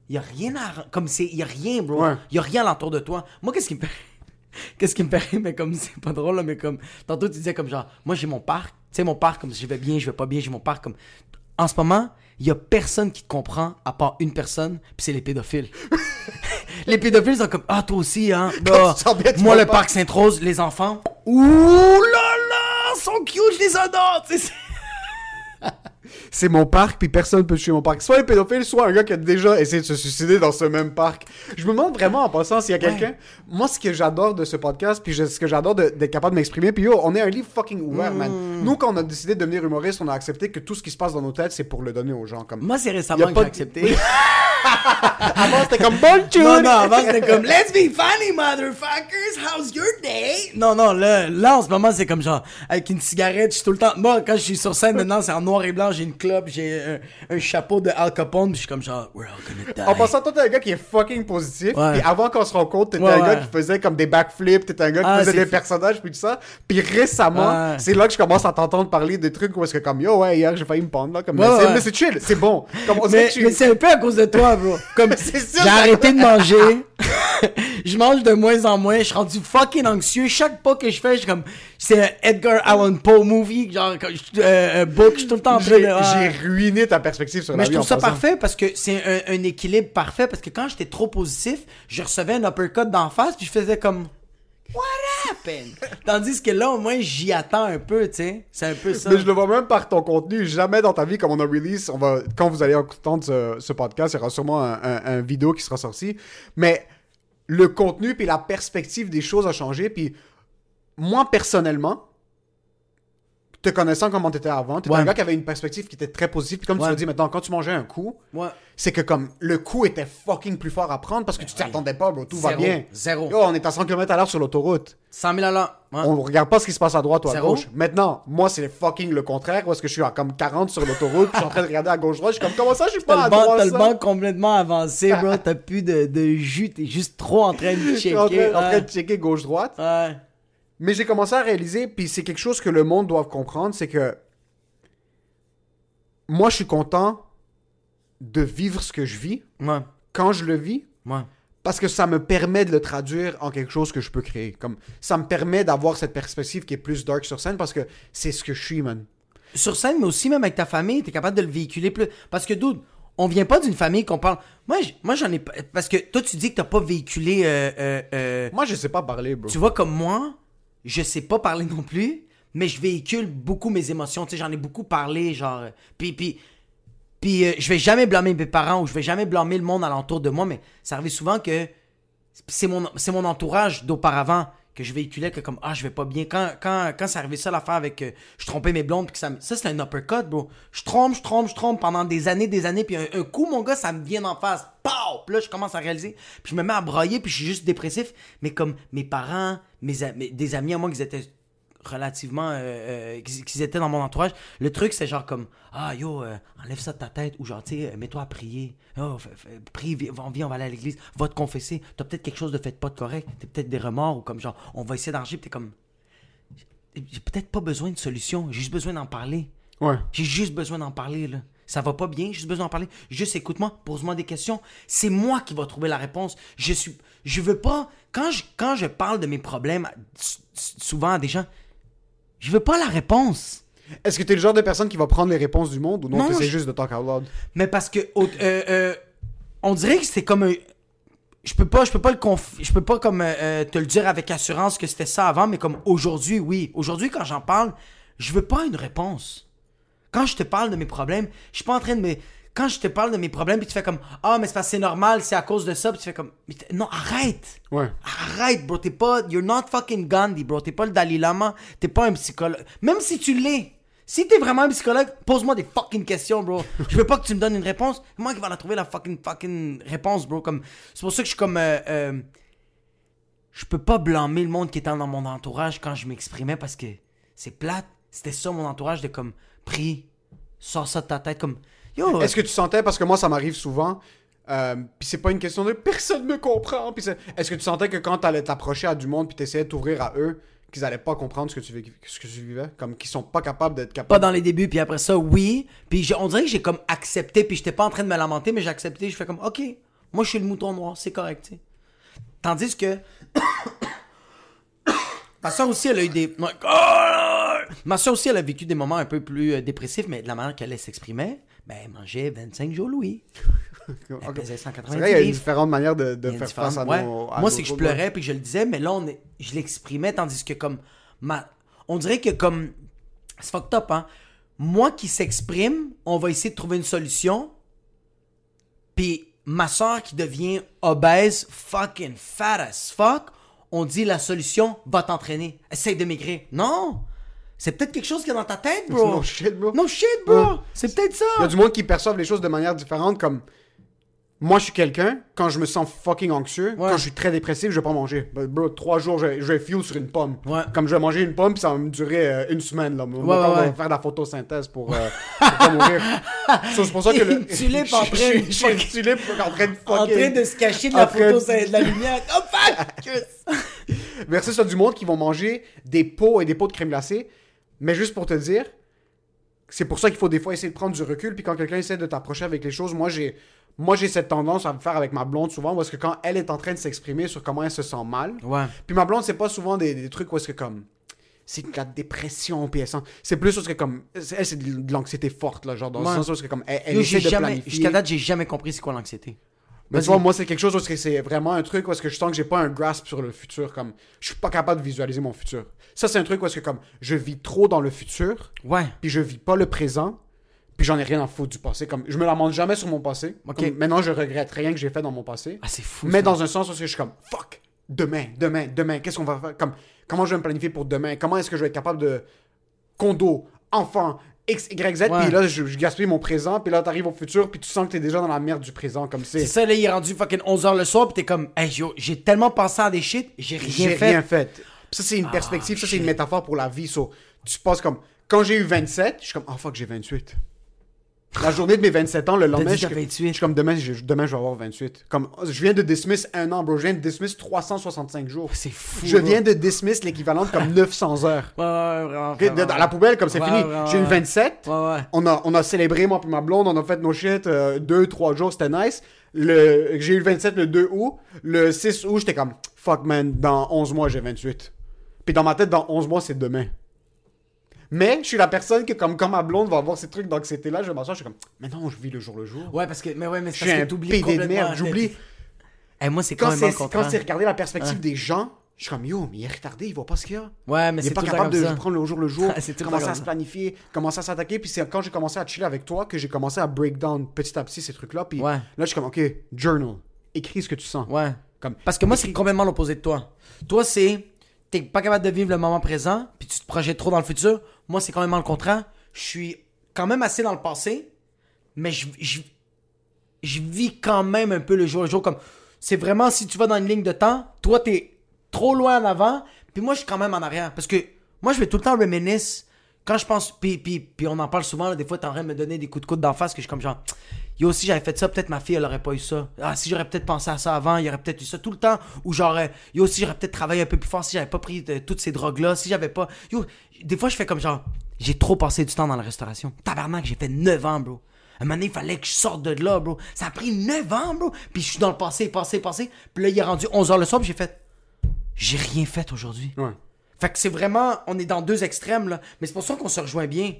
Il y a rien à. Comme c'est. Il y a rien, bro. Ouais. Il y a rien alentour de toi. Moi, qu'est-ce qui me. [LAUGHS] Qu'est-ce qui me rire, mais comme [LAUGHS] c'est pas drôle, là, mais comme. Tantôt, tu disais comme genre, moi j'ai mon parc. Tu sais, mon parc, comme je vais bien, je vais pas bien, j'ai mon parc. comme En ce moment, il y a personne qui te comprend à part une personne, puis c'est les pédophiles. [LAUGHS] les pédophiles sont comme, ah, toi aussi, hein. Bah, bien, moi, le pas. parc Sainte-Rose, les enfants. Ouh là là, sont cute, je les adore. [LAUGHS] c'est- mon parc, puis personne peut toucher mon parc. Soit un pédophile, soit un gars qui a déjà essayé de se suicider dans ce même parc. Je me demande vraiment en passant s'il y a quelqu'un. Moi, ce que j'adore de ce podcast, puis ce que j'adore d'être capable de m'exprimer, puis yo, on est un livre fucking ouvert, man. Mm. Nous, quand on a décidé de devenir humoriste, on a accepté que tout ce qui se passe dans nos têtes, c'est pour le donner aux gens. Comme... Moi, c'est récemment que j'ai de- accepté. [LAUGHS] [LAUGHS] Avant, c'était comme bonjour! Non, non, avant c'était comme Let's be funny, motherfuckers, how's your day? Non, non, là, là en ce moment c'est comme genre avec une cigarette, je suis tout le temps. Moi, quand je suis sur scène maintenant, c'est en noir et blanc, j'ai une clope, j'ai un, un chapeau de Al Capone, puis je suis comme genre We're all gonna die. En passant, toi, t'es un gars qui est fucking positif. Ouais. Puis avant qu'on se rencontre, t'étais Ouais, un gars ouais. qui faisait comme des backflips, t'étais un gars qui Ah, faisait des fou. personnages, puis tout ça. Puis récemment, Ouais. c'est là que je commence à t'entendre parler des trucs où est-ce que comme, yo, ouais, hier, j'ai failli me pendre, là. Comme, Ouais, mais c'est- ouais. mais c'est chill, c'est bon. Comme, on mais, mais c'est un peu à cause de toi, bro. Comme [LAUGHS] j'ai ça- arrêté de manger, [LAUGHS] je mange de moins en moins, je suis rendu fucking anxieux. Chaque pas que je fais, je suis comme c'est un Edgar Allan Poe movie, genre je- euh, un book, je suis tout le temps en train j'ai de. ouais. j'ai ruiné ta perspective sur Mais la je vie trouve en ça passant. parfait parce que c'est un, un équilibre parfait parce que quand j'étais trop positif, je recevais un uppercut d'en face puis je faisais comme What happened? Tandis que là, au moins, j'y attends un peu, tu sais. C'est un peu ça. Mais je le vois même par ton contenu. Jamais dans ta vie, comme on a release, on va, quand vous allez entendre ce, podcast, il y aura sûrement un vidéo qui sera sorti. Mais le contenu puis la perspective des choses a changé. Puis moi, personnellement, te connaissant comment t'étais avant, t'étais Ouais. un gars qui avait une perspective qui était très positive. Puis comme tu l'as dit maintenant, quand tu mangeais un coup, Ouais. c'est que comme le coup était fucking plus fort à prendre parce que tu t'y attendais pas, bro. Tout va bien. Zéro. Yo, on est à 100 km à l'heure sur l'autoroute. 100 000 à l'heure. On regarde pas ce qui se passe à droite ou à Zéro. gauche. Maintenant, moi, c'est fucking le contraire. Parce que je suis à comme 40 sur l'autoroute, je suis en train de regarder à gauche-droite. Je suis comme, comment ça, je suis pas à droite, t'as le banc complètement avancé, bro. [LAUGHS] T'as plus de, de jus. T'es juste trop en train de checker. en train, en train de checker gauche-droite. Ouais. Mais j'ai commencé à réaliser, puis c'est quelque chose que le monde doit comprendre, c'est que moi, je suis content de vivre ce que je vis Ouais. quand je le vis, Ouais. parce que ça me permet de le traduire en quelque chose que je peux créer. Comme ça me permet d'avoir cette perspective qui est plus dark sur scène parce que c'est ce que je suis, man. Sur scène, mais aussi même avec ta famille, t'es capable de le véhiculer plus. Parce que, dude, on vient pas d'une famille qu'on parle. Moi, moi j'en ai pas. Parce que toi, tu dis que t'as pas véhiculé. euh, euh, euh, Moi, je sais pas parler, bro. Tu vois, comme moi, je sais pas parler non plus, mais je véhicule beaucoup mes émotions. Tu j'en ai beaucoup parlé, genre. euh, Puis, puis, puis euh, je vais jamais blâmer mes parents ou je vais jamais blâmer le monde alentour de moi, mais ça arrive souvent que c'est mon, c'est mon entourage d'auparavant que je véhiculais que comme ah je vais pas bien. Quand quand quand ça arrivait ça l'affaire avec euh, je trompais mes blondes puis que ça me- ça c'est un uppercut bro. Je trompe je trompe je trompe pendant des années des années puis un, coup mon gars ça me vient en face. Pow! Puis là je commence à réaliser. Puis je me mets à broyer puis je suis juste dépressif. Mais comme mes parents mes, mes- des amis à moi qui étaient relativement euh, euh, qu'ils étaient dans mon entourage le truc c'est genre comme ah yo euh, enlève ça de ta tête ou genre tu sais mets-toi à prier oh, prie viens on viens, on va aller à l'église va te confesser t'as peut-être quelque chose de fait pas de correct t'as peut-être des remords ou comme genre on va essayer d'arranger puis t'es comme j'ai peut-être pas besoin de solution j'ai juste besoin d'en parler Ouais. j'ai juste besoin d'en parler, là. Ça va pas bien, j'ai juste besoin d'en parler. Juste écoute-moi, pose-moi des questions. C'est moi qui va trouver la réponse. Je suis. Je veux pas. Quand je, quand je parle de mes problèmes, souvent à des gens, je veux pas la réponse. Est-ce que t'es le genre de personne qui va prendre les réponses du monde ou non, Non, t'essaies je- juste de talk out loud? Mais parce que. au- euh, euh, on dirait que c'est comme un. Je peux pas, je peux pas le conf... je peux pas comme euh, euh, te le dire avec assurance que c'était ça avant, mais comme aujourd'hui, oui. Aujourd'hui, quand j'en parle, je veux pas une réponse. Quand je te parle de mes problèmes, je suis pas en train de me. Quand je te parle de mes problèmes, puis tu fais comme Ah, mais c'est parce que c'est normal, c'est à cause de ça, puis tu fais comme Non, arrête! Ouais. Arrête, bro, t'es pas. You're not fucking Gandhi, bro. T'es pas le Dalai Lama, t'es pas un psychologue. Même si tu l'es, si t'es vraiment un psychologue, pose-moi des fucking questions, bro. Je veux pas que tu me donnes une réponse. Moi qui va la trouver la fucking fucking réponse, bro. Comme c'est pour ça que je suis comme. euh, euh, je peux pas blâmer le monde qui était dans mon entourage quand je m'exprimais parce que c'est plate. C'était ça mon entourage de comme prie, sors ça de ta tête comme yo. Est-ce que tu sentais, parce que moi ça m'arrive souvent, euh, puis c'est pas une question de personne me comprend, puis c'est- est-ce que tu sentais que quand t'allais t'approcher à du monde puis t'essayais de t'ouvrir à eux, qu'ils allaient pas comprendre ce que tu, vis- ce que tu vivais, comme qu'ils sont pas capables d'être pas capables. dans les débuts puis après ça oui puis j'ai- on dirait que j'ai comme accepté puis j'étais pas en train de me lamenter mais j'ai accepté je fais comme ok moi je suis le mouton noir c'est correct tu sais tandis que [COUGHS] ma soeur aussi elle a eu des ma soeur aussi elle a vécu des moments un peu plus euh, dépressifs mais de la manière qu'elle s'exprimait ben elle mangeait 25 jours Louis [LAUGHS] elle pesait C'est 190 vrai, il y a différentes manières de, faire face à ouais. nos. à Moi, c'est que je pleurais puis que je le disais, mais là, on est... je l'exprimais, tandis que comme. Ma... On dirait que comme. C'est fucked up, hein. Moi qui s'exprime, on va essayer de trouver une solution. Puis ma soeur qui devient obèse, fucking fat as fuck, on dit la solution, va t'entraîner. Essaye de maigrir. Non! C'est peut-être quelque chose qui est dans ta tête, bro. No shit, bro. No shit, bro. Ouais. C'est peut-être ça. Il y a du monde qui perçoivent les choses de manière différente, comme. Moi, je suis quelqu'un, quand je me sens fucking anxieux, Ouais. quand je suis très dépressif, je vais pas manger. Bah, Bro, trois jours, je, vais- je vais fuel sur une pomme. Ouais. Comme je vais manger une pomme, puis ça va me durer euh, une semaine. Là. Ouais, va ouais. faire de la photosynthèse pour, euh, pour pas mourir. [LAUGHS] So, c'est pour ça que le... Tulipe [LAUGHS] en train de- Je suis une tulipe en train de En fucking... train de se cacher de en la train photo, de- la lumière. Oh fuck! [LAUGHS] Versus ça du monde qui vont manger des pots et des pots de crème glacée. Mais juste pour te dire, c'est pour ça qu'il faut des fois essayer de prendre du recul. Puis quand quelqu'un essaie de t'approcher avec les choses, moi j'ai moi j'ai cette tendance à me faire avec ma blonde souvent parce que quand elle est en train de s'exprimer sur comment elle se sent mal. Ouais. Puis ma blonde c'est pas souvent des, des trucs où est-ce que comme c'est de la dépression sent- c'est plus parce que comme elle c'est de l'anxiété forte là genre dans Ouais. le sens où est-ce que comme elle, elle Yo, essaie de jamais, planifier. jusqu'à date, j'ai jamais compris c'est quoi l'anxiété. Mais tu vois, moi, c'est quelque chose où c'est vraiment un truc où est-ce que je sens que j'ai pas un grasp sur le futur. Comme, je suis pas capable de visualiser mon futur. Ça, c'est un truc où est-ce que comme, je vis trop dans le futur, Ouais. puis je vis pas le présent, puis j'en ai rien à foutre du passé. Comme, je me lamente jamais sur mon passé. Ok. Comme, maintenant, je regrette rien que j'ai fait dans mon passé. Ah, c'est fou. mais ça. dans un sens où je suis comme, fuck, demain, demain, demain, qu'est-ce qu'on va faire? Comme, comment je vais me planifier pour demain? Comment est-ce que je vais être capable de condo, enfant, X, Y, Z, puis là, je, je gaspille mon présent, puis là, t'arrives au futur, puis tu sens que t'es déjà dans la merde du présent, comme C'est c'est. ça, là, il est rendu fucking 11h le soir, pis t'es comme, hey, yo, j'ai tellement pensé à des shit, j'ai rien J'ai fait. rien fait. Puis ça, c'est une perspective, ça, c'est une métaphore pour la vie. So, tu passes comme. Quand j'ai eu 27, je suis comme, oh fuck, j'ai 28. La journée de mes 27 ans, le lendemain, je, t'as 28. je suis comme, demain je, demain, je vais avoir 28. Comme, je viens de dismiss un an, bro. Je viens de dismiss 365 jours. C'est fou. Je viens de dismiss l'équivalent de comme 900 heures. Ouais, ouais, vraiment. Dans la poubelle, comme c'est Ouais, fini. J'ai eu ouais. 27. Ouais, ouais. On a, on a célébré, moi et ma blonde, on a fait nos shit euh, deux, trois jours, c'était nice. Le, j'ai eu le 27 le 2 août. Le 6 août, j'étais comme, fuck man, dans 11 mois, j'ai 28. Puis dans ma tête, dans 11 mois, c'est demain. Mais je suis la personne que, comme quand ma blonde va avoir ces trucs d'anxiété-là, je m'assois, je suis comme, mais non, je vis le jour le jour. Ouais, parce que, mais ouais, mais je c'est suis parce un que t'oublies PD de complètement. merde, j'oublie. Hey, moi, c'est Quand quand même quand c'est regarder la perspective des gens, je suis comme, yo, mais il est retardé, il voit pas ce qu'il y a. Ouais, mais Il est c'est pas capable de comme ça. prendre le jour le jour, [LAUGHS] commencer à comme se planifier, commencer à s'attaquer. Puis c'est quand j'ai commencé à chiller avec toi que j'ai commencé à break down petit à petit ces trucs-là. Puis Ouais. là, je suis comme, ok, journal, écris ce que tu sens. Ouais. Comme, Parce que moi, c'est complètement l'opposé de toi. Toi, c'est. T'es pas capable de vivre le moment présent, puis tu te projettes trop dans le futur. Moi, c'est complètement le contraire. Je suis quand même assez dans le passé, mais je, je, je vis quand même un peu le jour le jour. Comme, c'est vraiment si tu vas dans une ligne de temps, toi, t'es trop loin en avant, puis moi, je suis quand même en arrière. Parce que moi, je vais tout le temps reminisce. Quand je pense, puis, puis, puis on en parle souvent, là, des fois, t'es en train de me donner des coups de coude d'en face, que je suis comme genre, yo, si j'avais fait ça, peut-être ma fille, elle aurait pas eu ça. Ah, si j'aurais peut-être pensé à ça avant, il y aurait peut-être eu ça tout le temps. Ou genre, euh, yo, si j'aurais peut-être travaillé un peu plus fort, si j'avais pas pris de- toutes ces drogues-là, si j'avais pas. Yo, des fois, je fais comme genre, j'ai trop passé du temps dans la restauration. Tabarnak, j'ai fait 9 ans, bro. Un moment donné, il fallait que je sorte de là, bro. Ça a pris 9 ans, bro. Puis je suis dans le passé, passé, passé. Puis là, il est rendu 11h le soir, puis j'ai fait, j'ai rien fait aujourd'hui. Ouais. Fait que c'est vraiment, on est dans deux extrêmes, là. Mais c'est pour ça qu'on se rejoint bien.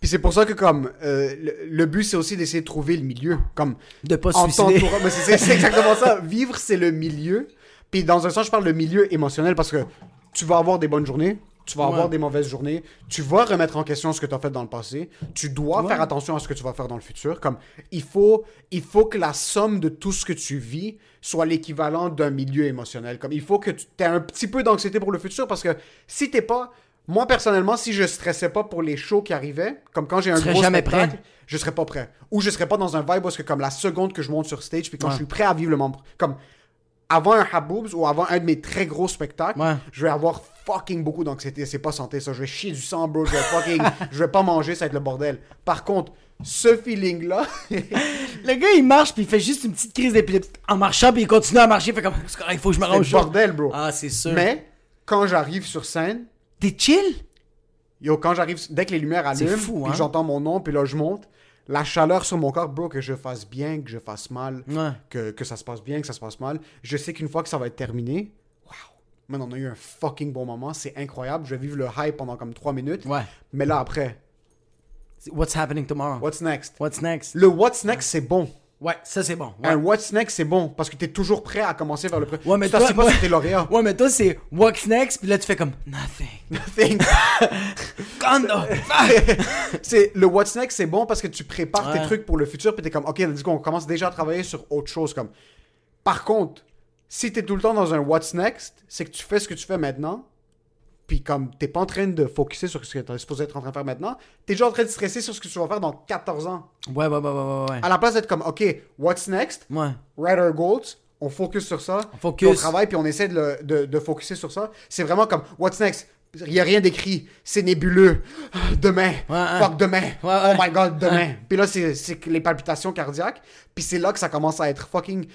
Puis c'est pour ça que, comme, euh, le, le but, c'est aussi d'essayer de trouver le milieu. Comme, De pas se suicider. c'est, c'est exactement ça. [LAUGHS] Vivre, c'est le milieu. Puis dans un sens, je parle de milieu émotionnel parce que tu vas avoir des bonnes journées, tu vas avoir des mauvaises journées, tu vas remettre en question ce que tu as fait dans le passé, tu dois Ouais. faire attention à ce que tu vas faire dans le futur. Comme, il faut, il faut que la somme de tout ce que tu vis soit l'équivalent d'un milieu émotionnel. Comme, il faut que tu aies un petit peu d'anxiété pour le futur parce que si t'es pas. Moi, personnellement, si je stressais pas pour les shows qui arrivaient, comme quand j'ai un Tu gros jamais spectacle, prêt. je serais pas prêt. Ou je serais pas dans un vibe parce que comme la seconde que je monte sur stage, puis quand Ouais. je suis prêt à vivre le moment, comme avant un Haboobs ou avant un de mes très gros spectacles, Ouais. je vais avoir fucking beaucoup d'anxiété. C'est pas santé ça. Je vais chier du sang, bro. Je vais fucking, [LAUGHS] je vais pas manger, ça va être le bordel. Par contre, ce feeling-là, [LAUGHS] Le gars, il marche, puis il fait juste une petite crise d'épilepsie. En marchant, puis il continue à marcher. Il fait comme, il faut que je me c'est le bordel, bro. Ah, c'est sûr. Mais quand j'arrive sur scène, T'es chill? Yo, quand j'arrive, dès que les lumières allument, fou, puis hein? j'entends mon nom, puis là je monte, la chaleur sur mon corps, bro, que je fasse bien, que je fasse mal, Ouais. que, que ça se passe bien, que ça se passe mal, je sais qu'une fois que ça va être terminé, man, on a eu un fucking bon moment, c'est incroyable, je vais vivre le hype pendant comme 3 minutes, Ouais. mais là après, What's happening tomorrow? what's next? What's next? Le what's next, c'est bon. Ouais, ça c'est bon. Ouais. Un what's next, c'est bon, parce que t'es toujours prêt à commencer vers le pré. Ouais, mais toi, t'assieds pas tes lauréats. Ouais, mais toi c'est what's next, puis là tu fais comme nothing. [LAUGHS] Condo. c'est le what's next c'est bon parce que tu prépares tes Ouais. trucs pour le futur puis t'es comme ok let's go on commence déjà à travailler sur autre chose comme par contre si t'es tout le temps dans un what's next c'est que tu fais ce que tu fais maintenant puis comme t'es pas en train de focuser sur ce que t'es supposé être en train de faire maintenant t'es déjà en train de stresser sur ce que tu vas faire dans 14 ans. Ouais, ouais, ouais, ouais, ouais, à la place d'être comme ok what's next? Ouais. write our goals. On focus sur ça. On focus. on travaille puis on essaie de, le- de, de focuser sur ça. C'est vraiment comme what's next? Il y a rien d'écrit. C'est nébuleux. Demain. Ouais, fuck demain. Ouais, ouais. oh my god demain. Puis là c'est les palpitations cardiaques. Puis c'est là que ça commence à être fucking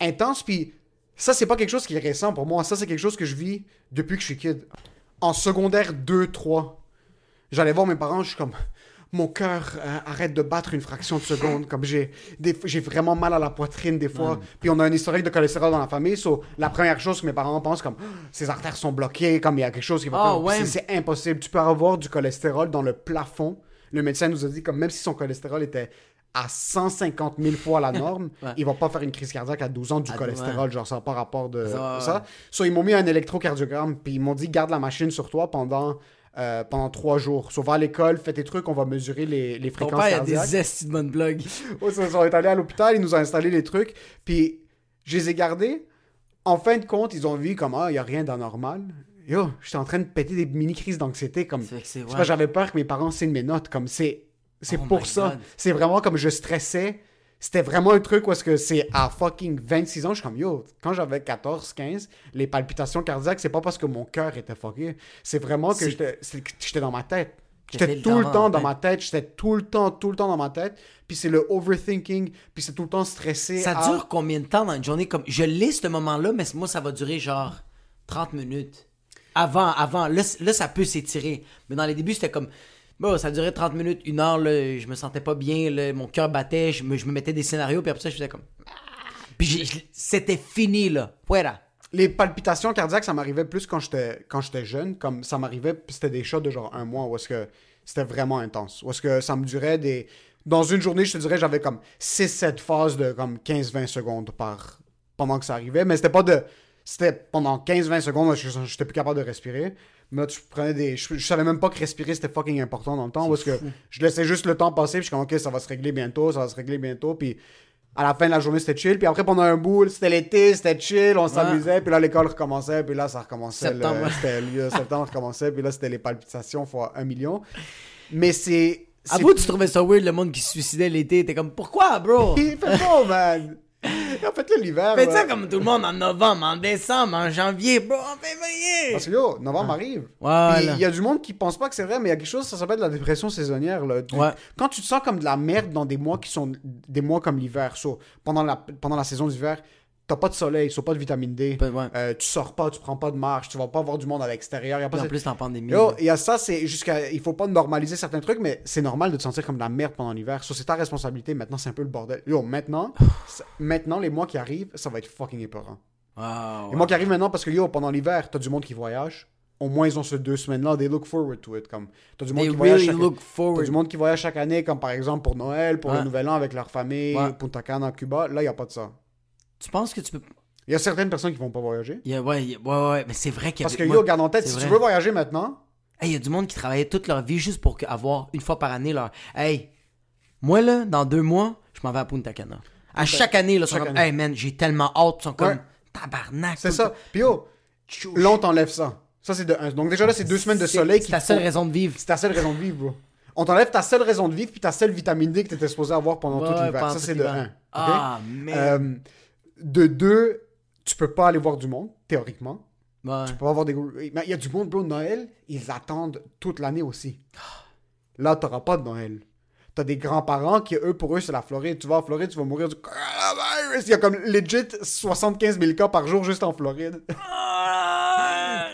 intense. Puis ça c'est pas quelque chose qui est récent pour moi. Ça c'est quelque chose que je vis depuis que je suis kid en secondaire 2 3 j'allais voir mes parents je suis comme mon cœur euh, arrête de battre une fraction de seconde comme j'ai vraiment mal à la poitrine des fois. Puis on a un historique de cholestérol dans la famille so, la première chose que mes parents pensent comme Ah, ses artères sont bloquées comme il y a quelque chose qui va ouais. C'est- c'est impossible. Tu peux avoir du cholestérol dans le plafond. Le médecin nous a dit comme même si son cholestérol était à 150 000 fois la norme, [LAUGHS] Ouais. il va pas faire une crise cardiaque à 12 ans du cholestérol, genre ça n'a pas rapport de Ça, ça. So, ils m'ont mis un électrocardiogramme, puis ils m'ont dit garde la machine sur toi pendant euh, pendant trois jours. So, va à l'école, fais tes trucs, on va mesurer les, les Ton fréquences père, il a cardiaques. des estis de bonnes [LAUGHS] ça, on est allé à l'hôpital, ils nous ont installé les trucs, puis je les ai gardés. En fin de compte, ils ont vu comme ah, il y a rien d'anormal. yo, j'étais en train de péter des mini-crises d'anxiété. Comme, C'est que j'avais peur que mes parents signent mes notes. Comme, c'est, c'est Oh pour ça. C'est vraiment comme je stressais. C'était vraiment un truc où est-ce que c'est à fucking 26 ans, je suis comme yo, quand j'avais 14, 15, les palpitations cardiaques, c'est pas parce que mon cœur était fucké. C'est vraiment que j'étais, dans ma tête. J'étais tout le temps dans ma tête, j'étais tout le temps, tout le temps dans ma tête. Puis c'est le overthinking, puis c'est tout le temps stressé. Ça à- dure combien de temps dans une journée? Comme, je lis ce moment-là, mais moi, ça va durer genre 30 minutes. Avant, avant. Là, là ça peut s'étirer. Mais dans les débuts, c'était comme. Bon, ça durait 30 minutes, une heure, là, je me sentais pas bien, mon cœur battait, je me, je me mettais des scénarios, puis après ça, je faisais comme. Puis j'ai- je- c'était fini, là. Voilà. Les palpitations cardiaques, ça m'arrivait plus quand j'étais quand j'étais jeune, comme ça m'arrivait, puis c'était des shots de genre un mois où est-ce que c'était vraiment intense. Où est-ce que ça me durait des dans une journée, je te dirais j'avais comme 6 7 phases de comme 15 20 secondes par pendant que ça arrivait, mais c'était pas de c'était pendant 15 20 secondes, je j'étais plus capable de respirer. Là, tu prenais des je, je savais même pas que respirer c'était fucking important dans le temps parce que je laissais juste le temps passer, puis je suis comme OK, ça va se régler bientôt, ça va se régler bientôt, puis à la fin de la journée, c'était chill. Puis après, pendant un bout, c'était l'été, c'était chill, on s'amusait. Puis là, l'école recommençait. Puis là, ça recommençait. le- Septembre. C'était le septembre recommençait. Puis là, c'était les palpitations fois un million. Mais c'est. c'est- Avoue, tu trouvais ça weird, le monde qui se suicidait l'été. T'es comme, pourquoi, bro? [LAUGHS] Il fait beau, man. En fait, là, l'hiver. Faites ça là. comme tout le monde en novembre, en décembre, en janvier, bro, en février. Parce que yo, novembre arrive. Voilà. Puis il y a du monde qui pense pas que c'est vrai, mais il y a quelque chose, ça s'appelle la dépression saisonnière. Là. Tu- Ouais. Quand tu te sens comme de la merde dans des mois qui sont des mois comme l'hiver, so, pendant, la, pendant la saison d'hiver, t'as pas de soleil, so, pas de vitamine D, Pas- ouais. euh, tu sors pas, tu prends pas de marche, tu vas pas voir du monde à l'extérieur. en cette- plus, en pandémie. Il y a ça, c'est jusqu'à. Il faut pas normaliser certains trucs, mais c'est normal de te sentir comme de la merde pendant l'hiver. So, c'est ta responsabilité. Maintenant, c'est un peu le bordel. Yo, maintenant, [SIGHS] maintenant, les mois qui arrivent, ça va être fucking épeurant. Wow. Les mois qui arrivent maintenant, parce que yo, pendant l'hiver, t'as du monde qui voyage. Au moins, ils ont ce deux semaines-là. They look forward to it. Comme, t'as du monde They qui voyage really chaque... du monde qui voyage chaque année, comme par exemple pour Noël, pour Ouais. le Nouvel An avec leur famille. Punta Cana, Cuba. Là, il n'y a pas de ça. Tu penses que tu peux. Il y a certaines personnes qui vont pas voyager. Il y a- ouais, il y a- ouais, ouais, mais c'est vrai qu'il y a. Parce que yo, garde en tête, c'est si vrai. tu veux voyager maintenant, Hey, il y a du monde qui travaillait toute leur vie juste pour que- avoir une fois par année leur. Hey, moi là, dans deux mois, je m'en vais à Punta Cana. À chaque année, là, ils sont Chaque comme, année. hey man, j'ai tellement hâte, ils sont comme, Ouais. tabarnak. c'est tout ça. le temps. Puis yo, là, on t'enlève ça. Ça, c'est de un. Donc déjà là, c'est deux semaines de C'est- soleil C'est ta te seule font- raison de vivre. C'est ta seule raison de vivre, bro. On t'enlève ta seule raison de vivre puis ta seule vitamine D que t'étais supposé avoir pendant tout ouais, l'hiver. pendant Ça, tout c'est de l'hiver. un. ok? Ah, man. De deux, tu peux pas aller voir du monde, théoriquement. Ouais. Tu peux pas avoir des Mais il y a du monde, bro, Noël, ils attendent toute l'année aussi. Là, t'auras pas de Noël. T'as des grands-parents qui, eux, pour eux, c'est la Floride. Tu vas en Floride, tu vas mourir du coronavirus. Il y a comme legit 75 000 cas par jour juste en Floride. [LAUGHS]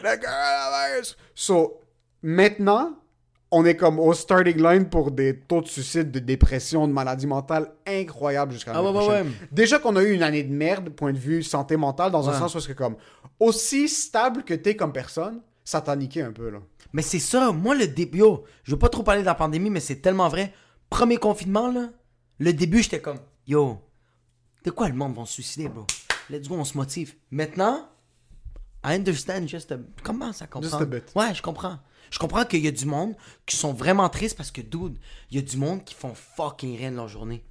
Le coronavirus. So, maintenant, on est comme au starting line pour des taux de suicide, de dépression, de maladie mentale incroyables jusqu'à Ah l'année prochaine. ouais. Déjà qu'on a eu une année de merde, point de vue santé mentale, dans un sens où c'est comme aussi stable que t'es comme personne, ça t'a niqué un peu là. Mais c'est ça, moi le début, yo, je veux pas trop parler de la pandémie, mais c'est tellement vrai. Premier confinement, là, le début, j'étais comme, yo, de quoi le monde va se suicider, bro? Let's go, on se motive. Maintenant, I understand just a... Comment ça comprend? Just a bit. Ouais, je comprends. Je comprends qu'il y a du monde qui sont vraiment tristes parce que, dude, il y a du monde qui font fucking rien de leur journée.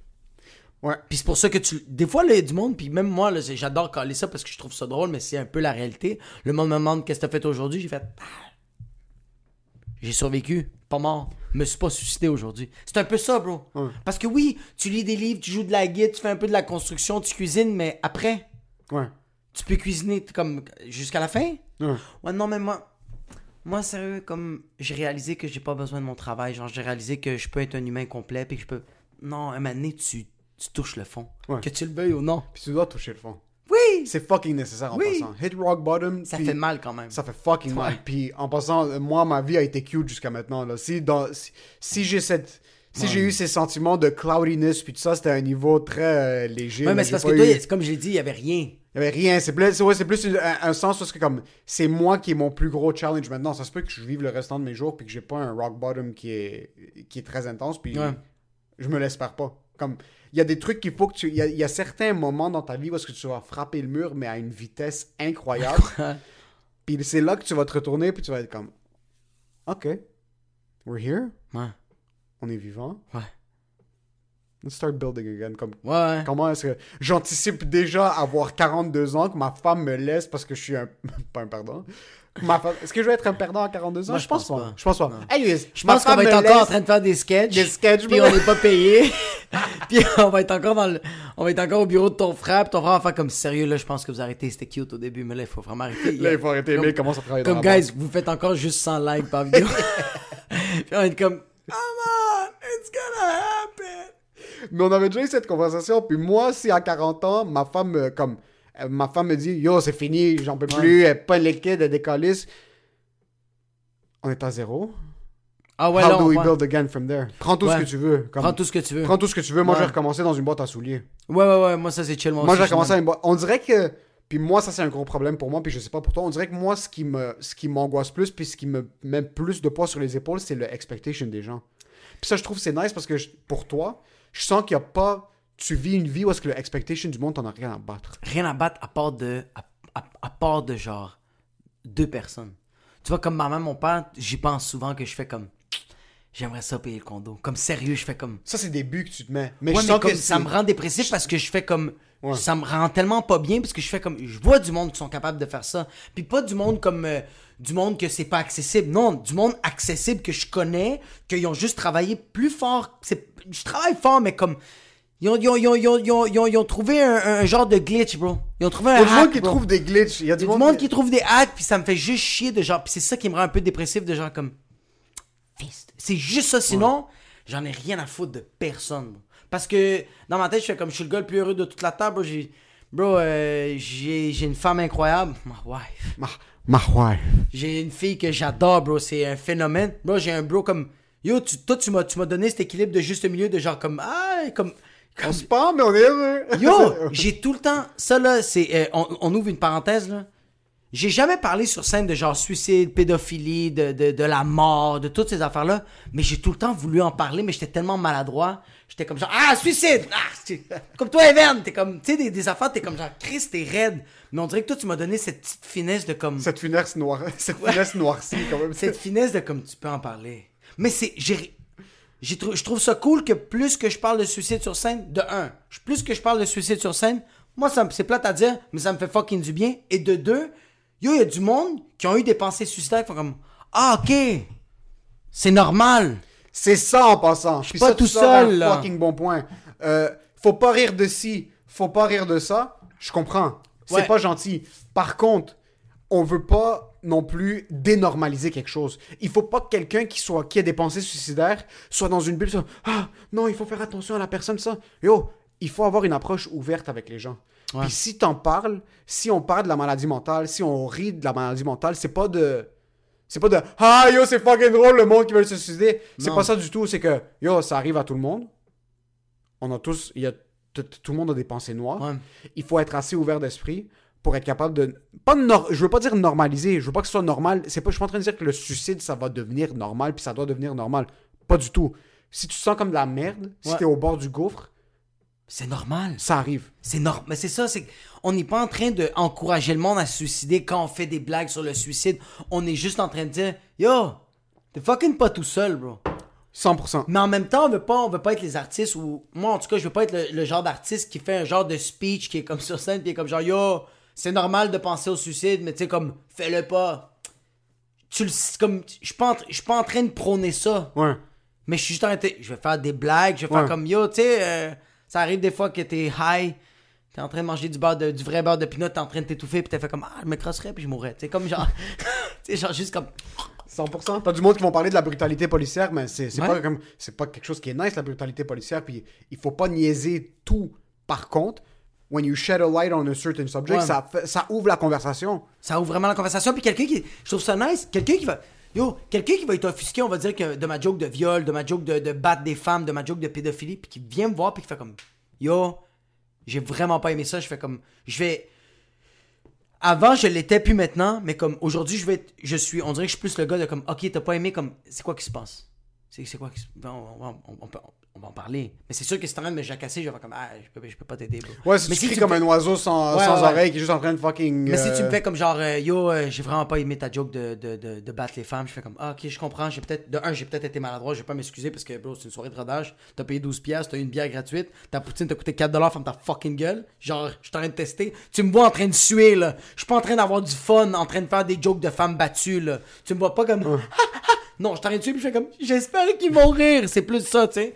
Ouais. Puis c'est pour ça que tu. Des fois, il y a du monde, puis même moi, j'adore caler ça parce que je trouve ça drôle, mais c'est un peu la réalité. Le monde me demande qu'est-ce que t'as fait aujourd'hui? J'ai fait. J'ai survécu, pas mort. Me suis pas suicidé aujourd'hui. C'est un peu ça, bro. Parce que oui, tu lis des livres, tu joues de la guitare, tu fais un peu de la construction, tu cuisines, mais après, Ouais. tu peux cuisiner comme jusqu'à la fin? Ouais. Ouais, non, mais moi. Moi, sérieux, comme j'ai réalisé que j'ai pas besoin de mon travail, genre j'ai réalisé que je peux être un humain complet, puis que je peux. Non, un moment donné, tu, tu touches le fond. Ouais. Que tu le veuilles ou non. Puis tu dois toucher le fond. Oui! C'est fucking nécessaire en Oui. passant. Hit rock bottom. Ça puis fait mal quand même. Ça fait fucking mal. Puis en passant, euh, moi, ma vie a été cute jusqu'à maintenant. Là. Si, dans, si, si j'ai cette. Si j'ai eu ces sentiments de cloudiness puis tout ça, c'était à un niveau très euh, léger. Ouais, mais J'ai c'est parce que toi, eu- c'est comme je l'ai dit, il y avait rien. Il y avait rien. C'est plus, c'est- ouais, c'est plus une- un, un sens parce que comme c'est moi qui est mon plus gros challenge maintenant. Ça se peut que je vive le restant de mes jours puis que j'ai pas un rock bottom qui est, qui est très intense. Puis Ouais. je me l'espère pas. Comme il y a des trucs qu'il faut que tu. Il y a, il y a certains moments dans ta vie où est-ce que tu vas frapper le mur, mais à une vitesse incroyable. [LAUGHS] puis c'est là que tu vas te retourner puis tu vas être comme OK. We're here. Ouais. On est vivant. Ouais. Let's start building again. Comme, Ouais. Comment est-ce que j'anticipe déjà avoir 42 ans, que ma femme me laisse parce que je suis un. [LAUGHS] pas un perdant. Ma femme... Est-ce que je vais être un perdant à 42 ans? Moi, je je pense pense pas. pas. Je pense pas. Non. Anyways, Je pense qu'on va être encore en train de faire des sketchs. Des sketchs, Puis on n'est pas payé. [LAUGHS] puis on va être encore dans le... On va être encore au bureau de ton frère. Puis ton frère va faire comme sérieux. Là, je pense que vous arrêtez. C'était cute au début. Mais là, il faut vraiment arrêter. Là, il faut arrêter. Comme- Mais commence à travailler Comme, dans guys, vous faites encore juste 100 likes par vidéo. [LAUGHS] puis on va être comme, come on, it's gonna happen. Mais on avait déjà eu cette conversation. Puis moi, si à 40 ans, ma femme, euh, comme, euh, ma femme me dit, yo, c'est fini, j'en peux plus, elle est pas liquide, elle décalisse. On est à zéro. Ah ouais, How là, do we va- build again from there? Prends tout Ouais. ce que tu veux. Comme, Prends tout ce que tu veux. prends tout ce que tu veux. Moi, Ouais. je vais recommencer dans une boîte à souliers. Ouais, ouais, ouais. Moi, ça, c'est chill. Moi, aussi, j'ai je recommencé à demande. une boîte. On dirait que. Puis moi, ça, c'est un gros problème pour moi. Puis je sais pas pour toi. On dirait que moi, ce qui me, ce qui m'angoisse plus, puis ce qui me met plus de poids sur les épaules, c'est le expectation des gens. Puis ça, je trouve que c'est nice parce que je- pour toi, je sens qu'il y a pas. Tu vis une vie où est-ce que le expectation du monde, t'en as rien à battre. Rien à battre à part de... À, part de genre... Deux personnes. Tu vois, comme ma mère, mon père, j'y pense souvent que je fais comme... J'aimerais ça payer le condo. Comme sérieux, je fais comme... Ça, c'est des buts que tu te mets. Mais ouais, je mais sens comme que ça me rend dépressif parce que je fais comme. Ouais. Ça me rend tellement pas bien parce que je fais comme. Je vois du monde qui sont capables de faire ça. Puis pas du monde comme. euh, du monde que c'est pas accessible. Non, du monde accessible que je connais, qu'ils ont juste travaillé plus fort. Je travaille fort, mais comme. Ils ont, ils ont, ils ont, ils ont, trouvé un, un genre de glitch, bro. Ils ont trouvé un Il y a du hack, monde qui bro. trouve des glitches. Il y a du y a du monde qui trouve des hacks, puis ça me fait juste chier de genre. Puis c'est ça qui me rend un peu dépressif de genre comme. Fist. C'est juste ça, sinon, j'en ai rien à foutre de personne. bro. Parce que dans ma tête, je fais comme je suis le gars le plus heureux de toute la table, bro. J'ai, bro, euh, j'ai, une femme incroyable. Ma wife. Ma, ma ouais. J'ai une fille que j'adore, bro. C'est un phénomène. Bro, j'ai un bro comme. Yo, tu, toi, tu m'as, donné cet équilibre de juste milieu de genre comme. Ah, comme. On se parle, mais on est heureux. Yo, [LAUGHS] j'ai tout le temps. Ça là, c'est. euh, on, on ouvre une parenthèse là. J'ai jamais parlé sur scène de genre suicide, pédophilie, de, de, de la mort, de toutes ces affaires-là. Mais j'ai tout le temps voulu en parler, mais j'étais tellement maladroit. J'étais comme genre, ah, suicide! Ah, [LAUGHS] comme toi, Evan, t'es comme, tu sais, des, des affaires, t'es comme genre, Chris, t'es raide. Mais on dirait que toi, tu m'as donné cette petite finesse de comme. Cette finesse noire, [LAUGHS] cette finesse noircie, quand même. Cette finesse de comme tu peux en parler. Mais c'est. J'ai. je trouve ça cool que plus que je parle de suicide sur scène, de un, plus que je parle de suicide sur scène, moi, ça c'est plate à dire, mais ça me fait fucking du bien. Et de deux, yo, il y a du monde qui ont eu des pensées suicidaires qui font comme Ah, ok, c'est normal. C'est ça en passant. Je suis pas tout seul, Un là. fucking bon point. Euh, faut pas rire de ci, faut pas rire de ça. Je comprends. C'est Ouais. pas gentil. Par contre, on veut pas non plus dénormaliser quelque chose. Il faut pas que quelqu'un qui soit qui ait des pensées suicidaires soit dans une bulle. soit, Ah non, il faut faire attention à la personne ça. Yo, il faut avoir une approche ouverte avec les gens. Ouais. Puis si t'en parles, si on parle de la maladie mentale, si on rit de la maladie mentale, c'est pas de c'est pas de Ah yo, c'est fucking drôle le monde qui veut se suicider. C'est pas ça du tout. C'est que yo, ça arrive à tout le monde. On a tous. Il y a, tout le monde a des pensées noires. Ouais. Il faut être assez ouvert d'esprit pour être capable de. Pas de nor- je veux pas dire normaliser. Je veux pas que ce soit normal. C'est pas, je suis pas en train de dire que le suicide, ça va devenir normal puis ça doit devenir normal. Pas du tout. Si tu te sens comme de la merde, si Ouais. t'es au bord du gouffre, C'est normal. ça arrive. C'est normal. Mais c'est ça, c'est on n'est pas en train d'encourager le monde à se suicider quand on fait des blagues sur le suicide. On est juste en train de dire Yo, t'es fucking pas tout seul, bro. 100%. Mais en même temps, on veut pas, on veut pas être les artistes ou moi en tout cas, je veux pas être le, le genre d'artiste qui fait un genre de speech qui est comme [LAUGHS] sur scène puis est comme genre yo, c'est normal de penser au suicide, mais tu sais comme fais-le pas. Tu le comme je suis pas pas en train de prôner ça, Ouais. mais je suis juste en train de je vais faire des blagues, je vais faire comme yo, tu sais euh, ça arrive des fois que t'es high T'es en train de manger du beurre de- du vrai beurre de pinot, t'es en train de t'étouffer, puis t'as fait comme ah, je me crosserais puis je mourrais. Sais comme genre [LAUGHS] tu genre juste comme 100%. T'as du monde qui vont parler de la brutalité policière, mais c'est c'est Ouais. pas comme c'est pas quelque chose qui est nice la brutalité policière. Puis il faut pas niaiser tout. Par contre, when you shed a light on a certain subject, Ouais. ça, ça ouvre la conversation. Ça ouvre vraiment la conversation. Puis quelqu'un qui. Je trouve ça nice. Quelqu'un qui va. Yo, quelqu'un qui va être offusqué, on va dire, que de ma joke de viol, de ma joke de, battre des femmes, de ma joke de pédophilie, puis qui vient me voir, puis qui fait comme. Yo, j'ai vraiment pas aimé ça. Je fais comme. Je vais. Avant, je l'étais, plus maintenant, mais comme aujourd'hui, je vais être- Je suis. On dirait que je suis plus le gars de comme. Ok, t'as pas aimé, comme. C'est quoi qui se passe? C'est quoi? qui se- on- on- on va en parler. Mais c'est sûr que si t'es en train de me jacasser, je vais faire comme, ah, je peux, je peux pas t'aider. Ouais, si Mais tu si cries tu comme me un oiseau sans, Ouais, sans ouais. oreille qui est juste en train de fucking. Mais si tu me euh, fais comme genre, euh, yo, euh, j'ai vraiment pas aimé ta joke de, de, de, de battre les femmes, je fais comme, ah, ok, je comprends, j'ai peut-être, de un, j'ai peut-être été maladroit, je vais pas m'excuser parce que, bro, c'est une soirée de rodage, t'as payé 12 piastres, t'as eu une bière gratuite, ta poutine t'a coûté 4 dollars, ferme ta fucking gueule, genre, je suis en train de tester, tu me vois en train de suer, là, je suis pas en train d'avoir du fun, en train de faire des jokes de femmes battues, là, tu me vois pas comme, [LAUGHS] non, je suis en train de suer, puis je fais comme, j'espère qu'ils vont rire, c'est plus ça, tu sais.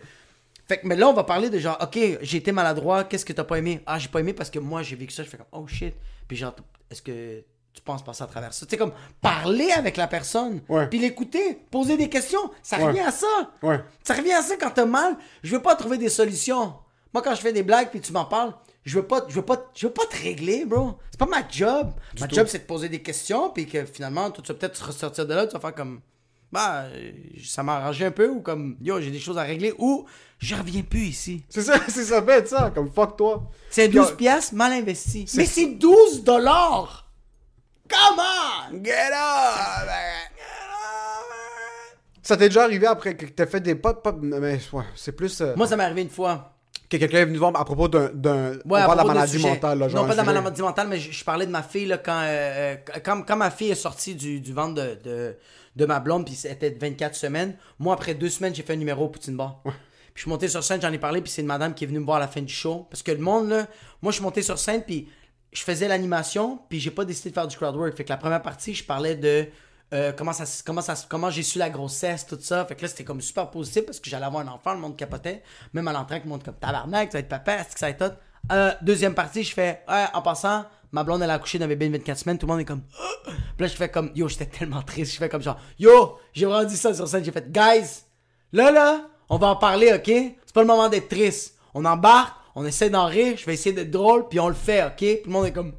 Fait que, mais là, on va parler de genre, ok, j'ai été maladroit, qu'est-ce que t'as pas aimé? Ah, j'ai pas aimé parce que moi, j'ai vécu ça, je fais comme, oh shit. Puis genre, est-ce que tu penses passer à travers ça? Tu sais, comme, parler avec la personne, Ouais. puis l'écouter, poser des questions, ça Ouais. revient à ça. Ouais. Ça revient à ça quand t'as mal. Je veux pas trouver des solutions. Moi, quand je fais des blagues, puis tu m'en parles, je veux pas, je veux pas, je veux pas te régler, bro. C'est pas ma job. ma job, c'est de poser des questions, puis que finalement, tu vas peut-être ressortir de là, tu vas faire comme, bah, ça m'a arrangé un peu, ou comme, yo, j'ai des choses à régler, ou je reviens plus ici. C'est ça, [LAUGHS] c'est ça bête, ça. Comme fuck toi. C'est Puis, 12 euh, piastres mal investi. Mais c'est 12 dollars! Come on! Get up! Ça t'est déjà arrivé après que t'as fait des potes, pas, mais ouais, c'est plus euh, Moi, ça m'est arrivé une fois. que quelqu'un est venu voir à propos d'un, d'un on Ouais, à parle de la maladie mentale, là, genre Non, pas de la maladie mentale, mais je, je parlais de ma fille là, quand, euh, euh, quand, quand ma fille est sortie du, du ventre de, de, de ma blonde, puis c'était 24 semaines. Moi, après deux semaines, j'ai fait un numéro au Poutine Bar. Puis je suis monté sur scène, j'en ai parlé, puis c'est une madame qui est venue me voir à la fin du show. Parce que le monde, là, moi, je suis monté sur scène, puis je faisais l'animation, puis j'ai pas décidé de faire du crowd work. Fait que la première partie, je parlais de euh, comment ça, comment ça, comment j'ai su la grossesse, tout ça. Fait que là, c'était comme super positif parce que j'allais avoir un enfant, le monde capotait. Même à l'entrée, le monde comme tabarnak, tu vas être papa, est-ce que ça va être tout? Euh, deuxième partie, je fais, ouais, en passant, ma blonde, elle a accouché d'un bébé de 24 semaines, tout le monde est comme! [GASPS] Puis là, je fais comme, yo, j'étais tellement triste, je fais comme genre, yo, j'ai vraiment dit ça sur scène, j'ai fait, guys, là, là, on va en parler, ok? C'est pas le moment d'être triste. On embarque, on essaie d'en rire, je vais essayer d'être drôle, puis on le fait, ok? Tout le monde est comme,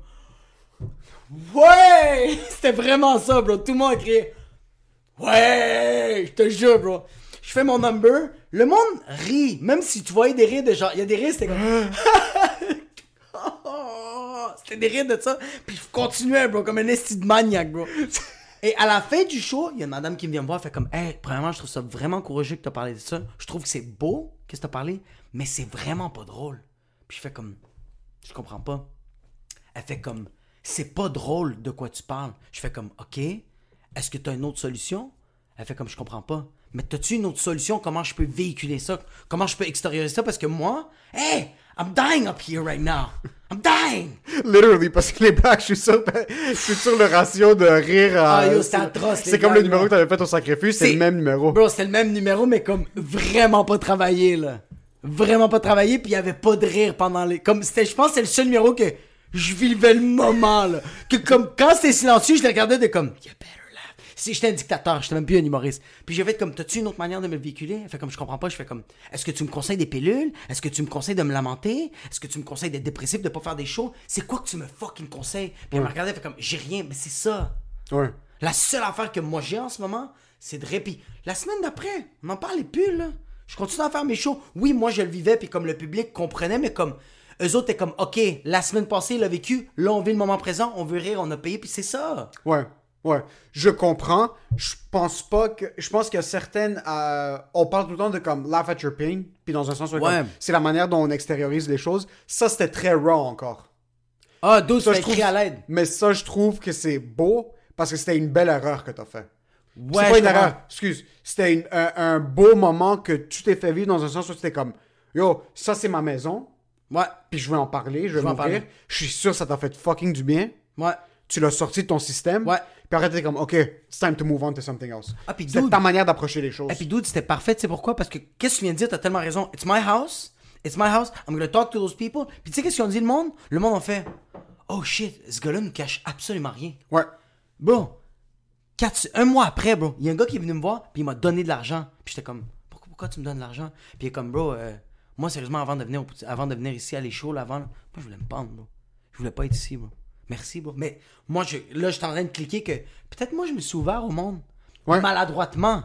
ouais! [LAUGHS] C'était vraiment ça, bro. Tout le monde a crié, ouais! Je te jure, bro. Je fais mon number, le monde rit, même si tu voyais des rires de genre, il y a des rires, c'était comme, [LAUGHS] [LAUGHS] C'était des rires de ça. Puis je continuais, bro, comme un esti de maniaque, bro. [LAUGHS] Et à la fin du show, il y a une madame qui me vient me voir, fait comme, hey, premièrement, je trouve ça vraiment courageux que t'as parlé de ça. Je trouve que c'est beau que t'as parlé, mais c'est vraiment pas drôle. Puis je fais comme, je comprends pas. Elle fait comme, c'est pas drôle de quoi tu parles. Je fais comme, ok, est-ce que t'as une autre solution? Elle fait comme, je comprends pas. Mais t'as-tu une autre solution? Comment je peux véhiculer ça? Comment je peux extérioriser ça? Parce que moi, hey, I'm dying up here right now. I'm dying! [LAUGHS] Literally, parce que les blagues, je suis sûr, [LAUGHS] je suis sûr le ratio de rire à... Ah, yo, c'est atroce, C'est comme le numéro là. que t'avais fait au sacrifice, c'est C'est- le même numéro. Bro, c'était le même numéro, mais comme vraiment pas travaillé, là. Vraiment pas travaillé, puis il y avait pas de rire pendant les. Comme c'était, je pense, que c'est le seul numéro que je vivais le moment, là. Que comme quand c'était silencieux, je le regardais de comme, you better. Si j'étais un dictateur, j'étais même plus un humoriste. Puis j'ai fait comme, t'as-tu une autre manière de me le véhiculer? Fait comme, je comprends pas. Je fais comme, est-ce que tu me conseilles des pilules? Est-ce que tu me conseilles de me lamenter? Est-ce que tu me conseilles d'être dépressif, de pas faire des shows? C'est quoi que tu me fucking conseilles? Puis elle me regardait, elle fait comme, j'ai rien, mais c'est ça. Ouais. La seule affaire que moi j'ai en ce moment, c'est de répit. La semaine d'après, on n'en parlait plus, là. Je continue à faire mes shows. Oui, moi je le vivais, puis comme le public comprenait, mais comme eux autres, t'es comme, OK, la semaine passée, il a vécu, là on vit le moment présent, on veut rire, on a payé, puis c'est ça. Ouais, ouais. Je comprends. Je pense pas que. Je pense qu'il y a certaines. euh, on parle tout le temps de comme laugh at your pain. Puis dans un sens où Ouais. comme, c'est la manière dont on extériorise les choses. Ça, c'était très raw encore. Ah, d'autres Ça, je trouve- à l'aide. Mais ça, je trouve que c'est beau parce que c'était une belle erreur que t'as fait. Ouais, c'est pas une erreur, excuse. C'était un, un beau moment que tu t'es fait vivre dans un sens où c'était comme Yo, ça c'est ma maison, Ouais, puis je vais en parler, je vais m'ouvrir. parler. Je suis sûr que ça t'a fait fucking du bien. ouais. Tu l'as sorti de ton système. Ouais. Puis après, t'es comme, OK, it's time to move on to something else. Ah, puis c'est dude- ta manière d'approcher les choses. Et puis, dude, c'était parfait, tu sais pourquoi? Parce que qu'est-ce que tu viens de dire? T'as tellement raison. It's my house. It's my house. I'm gonna talk to those people. Puis, tu sais, qu'est-ce qu'ils ont dit, le monde? Le monde a fait, oh shit, ce gars-là ne cache absolument rien. Ouais. Bro, quatre- un mois après, bro, il y a un gars qui est venu me voir, puis il m'a donné de l'argent. Puis j'étais comme, pourquoi, pourquoi tu me donnes de l'argent? Puis il est comme, bro, euh, moi, sérieusement, avant de venir, avant de venir ici à shows, là, avant, là, moi, je voulais me pendre, bro. Je voulais pas être ici, bro. Merci, bro. Mais moi, je, là, je suis en train de cliquer que peut-être moi, je me suis ouvert au monde. Ouais. Maladroitement.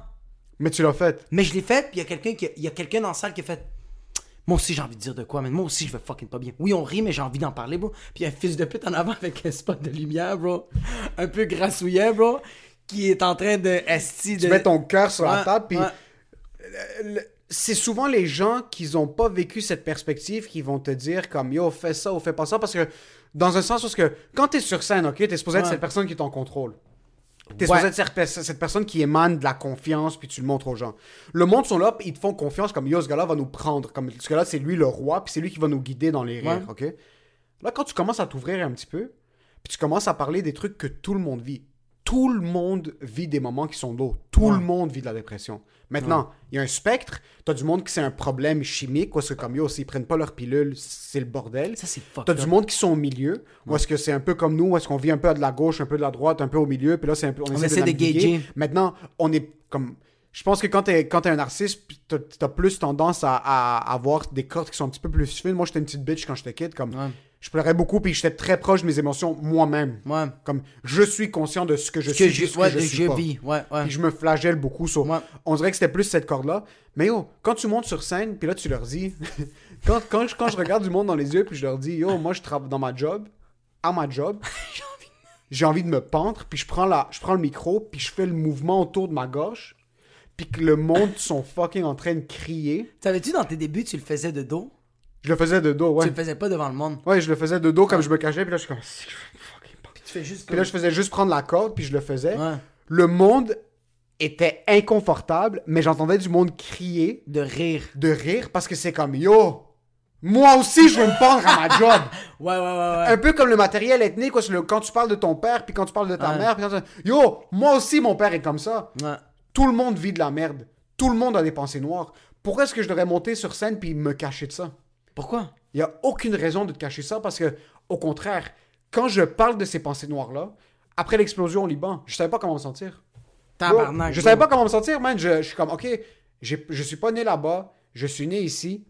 Mais tu l'as fait. Mais je l'ai fait, puis il y a quelqu'un qui, il y a quelqu'un dans la salle qui a fait. Moi aussi, j'ai envie de dire de quoi, mais moi aussi, je vais fucking pas bien. Oui, on rit, mais j'ai envie d'en parler, bro. Puis il y a un fils de pute en avant [LAUGHS] avec un spot de lumière, bro. Un peu grassouillet, bro. Qui est en train de. Esti de... Tu mets ton cœur sur la table, puis ouais. c'est souvent les gens qui n'ont pas vécu cette perspective qui vont te dire comme yo fais ça ou fais pas ça parce que dans un sens parce que quand t'es sur scène ok t'es supposé être Ouais. cette personne qui est en contrôle t'es Ouais. supposé être cette, pe- cette personne qui émane de la confiance puis tu le montres aux gens le monde sont là ils te font confiance comme yo ce gars-là va nous prendre comme ce gars-là c'est lui le roi puis c'est lui qui va nous guider dans les rires ok? Là quand tu commences à t'ouvrir un petit peu puis tu commences à parler des trucs que tout le monde vit. Tout le monde vit des moments qui sont lourds. Tout Ouais. le monde vit de la dépression. Maintenant, il y a un spectre. T'as du monde qui c'est un problème chimique, est-ce que comme yo, s'ils prennent pas leur pilule, c'est le bordel. Ça, c'est T'as du monde qui sont au milieu, ou est-ce que c'est un peu comme nous, ou est-ce qu'on vit un peu de la gauche, un peu de la droite, un peu au milieu, puis là, c'est un peu, on, essaie, essaie de gager. Maintenant, on est comme. Je pense que quand t'es, quand t'es un narcisse, t'as, t'as plus tendance à, à avoir des cordes qui sont un petit peu plus fines. Moi, j'étais une petite bitch quand j'étais kid, comme. Je pleurais beaucoup, puis j'étais très proche de mes émotions moi-même. Ouais. Comme, je suis conscient de ce que je Ce que suis, je, de ce ouais, que je de- suis je pas. vis. Ouais, ouais. Puis je me flagelle beaucoup sur. Ouais. On dirait que c'était plus cette corde-là. Mais yo, quand tu montes sur scène, puis là tu leur dis. [LAUGHS] quand, quand, je, quand je regarde du monde dans les yeux, puis je leur dis, yo, moi je travaille dans ma job, à ma job, [LAUGHS] j'ai envie de me pendre, puis je prends, la, je prends le micro, puis je fais le mouvement autour de ma gorge, puis que le monde sont fucking en train de crier. Savais-tu, dans tes débuts, tu le faisais de dos? Je le faisais de dos, ouais. Tu le faisais pas devant le monde. Ouais, je le faisais de dos comme je me cachais, puis là je suis comme. Fuck. Tu fais juste Puis là je faisais juste prendre la corde, puis je le faisais. Ouais. Le monde était inconfortable, mais j'entendais du monde crier. De rire. de rire parce que c'est comme yo, moi aussi je veux me pendre à ma [LAUGHS] job. Ouais, ouais, ouais, ouais. Un peu comme le matériel ethnique, quoi, le- quand tu parles de ton père, puis quand tu parles de ta Ouais. mère, puis quand tu- yo, moi aussi mon père est comme ça. Ouais. Tout le monde vit de la merde. Tout le monde a des pensées noires. Pourquoi est-ce que je devrais monter sur scène puis me cacher de ça? Pourquoi? Il n'y a aucune raison de te cacher ça parce que, au contraire, quand je parle de ces pensées noires-là, après l'explosion au Liban, je savais pas comment me sentir. Tabarnak. je savais pas comment me sentir, man. Je, je suis comme, ok, je suis pas né là-bas, je suis né ici.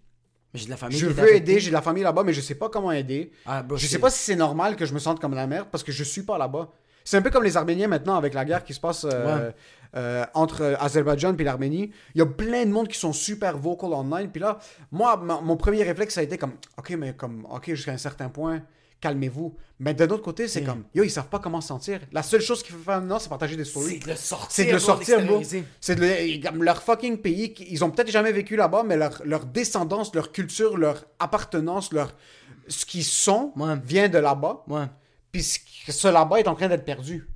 Mais j'ai de la famille Je qui veux aider, j'ai de la famille là-bas, mais je sais pas comment aider. Ah, bro, je sais pas si c'est normal que je me sente comme la merde parce que je suis pas là-bas. C'est un peu comme les Arméniens maintenant avec la guerre qui se passe euh, Ouais. Euh, entre Azerbaïdjan et l'Arménie. Il y a plein de monde qui sont super vocal online. Puis là, moi, mon premier réflexe, ça a été comme, ok, mais comme, ok, jusqu'à un certain point, calmez-vous. Mais d'un autre côté, c'est comme, yo, ils savent pas comment se sentir. La seule chose qu'il faut faire maintenant, c'est partager des stories. C'est de le sortir. C'est de le sortir, bro. C'est de le- leur fucking pays. Ils ont peut-être jamais vécu là-bas, mais leur, leur descendance, leur culture, leur appartenance, leur ce qu'ils sont Ouais. vient de là-bas. Ouais. Puis ce là-bas est en train d'être perdu.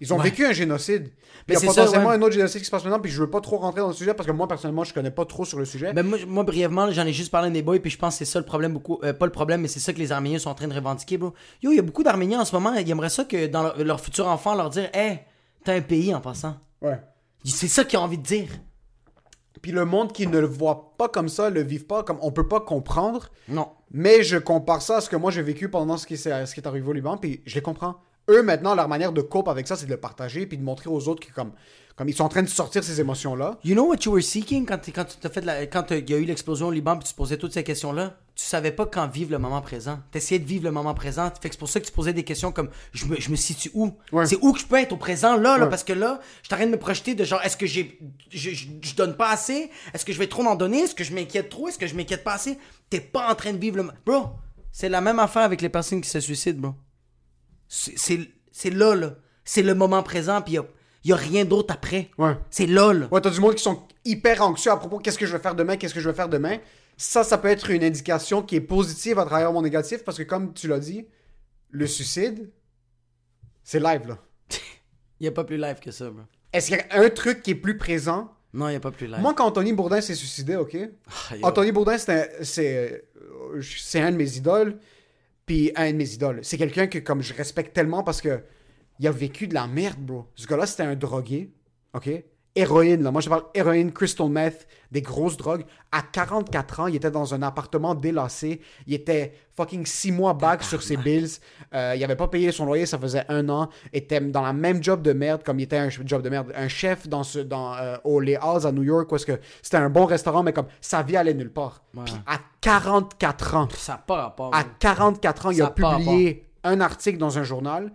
Ils ont Ouais. vécu un génocide. Mais il y a ça, potentiellement ouais. un autre génocide qui se passe maintenant, puis je veux pas trop rentrer dans le sujet parce que moi, personnellement, je connais pas trop sur le sujet. Ben moi, moi, brièvement, j'en ai juste parlé à mes boys, puis je pense que c'est ça le problème beaucoup. euh, pas le problème, mais c'est ça que les Arméniens sont en train de revendiquer, bro. Yo, il y a beaucoup d'Arméniens en ce moment, ils aimeraient ça que dans leur, leur futur enfant, leur dire Hey, t'as un pays en passant. Ouais. C'est ça qu'ils ont envie de dire. Puis le monde qui ne le voit pas comme ça, le vit pas comme on peut pas comprendre. Non. Mais je compare ça à ce que moi j'ai vécu pendant ce qui, ce qui est arrivé au Liban, puis je les comprends. Eux, maintenant, leur manière de cope avec ça, c'est de le partager, puis de montrer aux autres que comme, comme ils sont en train de sortir ces émotions-là. You know what you were seeking quand, quand tu t'as fait la- quand t'as- il y a eu l'explosion au Liban puis tu te posais toutes ces questions-là? Tu savais pas quand vivre le moment présent. T'essayais de vivre le moment présent. Fait que c'est pour ça que tu posais des questions comme je me, je me situe où? Ouais. C'est où que je peux être au présent là, là? Ouais. parce que là, je t'arrête de me projeter de genre est-ce que j'ai je, je, je donne pas assez? Est-ce que je vais trop en donner? Est-ce que je m'inquiète trop? Est-ce que je m'inquiète pas assez? T'es pas en train de vivre le Bro, c'est la même affaire avec les personnes qui se suicident, bro. C'est là, là. C'est le moment présent puis y a, rien d'autre après. Ouais. C'est là, là. Ouais, t'as du monde qui sont hyper anxieux à propos qu'est-ce que je vais faire demain, qu'est-ce que je vais faire demain. Ça, ça peut être une indication qui est positive à travers mon négatif parce que, comme tu l'as dit, le suicide, c'est live, là. [LAUGHS] Y a pas plus live que ça, bro. Est-ce qu'il y a un truc qui est plus présent? Non, y a pas plus live. Moi, quand Anthony Bourdin s'est suicidé, ok? Ah. Anthony Bourdin, c'est un, c'est, euh, c'est un de mes idoles. Puis un de mes idoles. C'est quelqu'un que comme je respecte tellement parce que il a vécu de la merde, bro. Ce gars-là, c'était un drogué. OK? Héroïne, là. Moi, je parle héroïne, crystal meth, des grosses drogues. À 44 ans, il était dans un appartement délassé. Il était fucking 6 mois back sur ses bills. Euh, il avait pas payé son loyer, ça faisait un an. Il était dans la même job de merde, comme il était un job de merde. Un chef dans ce, dans, euh, au Les Halls à New York, est-ce que c'était un bon restaurant, mais comme sa vie allait nulle part. Puis à 44 ans, Ça n'a pas rapport. à bro. 44 ans, il Ça a publié un article dans un journal.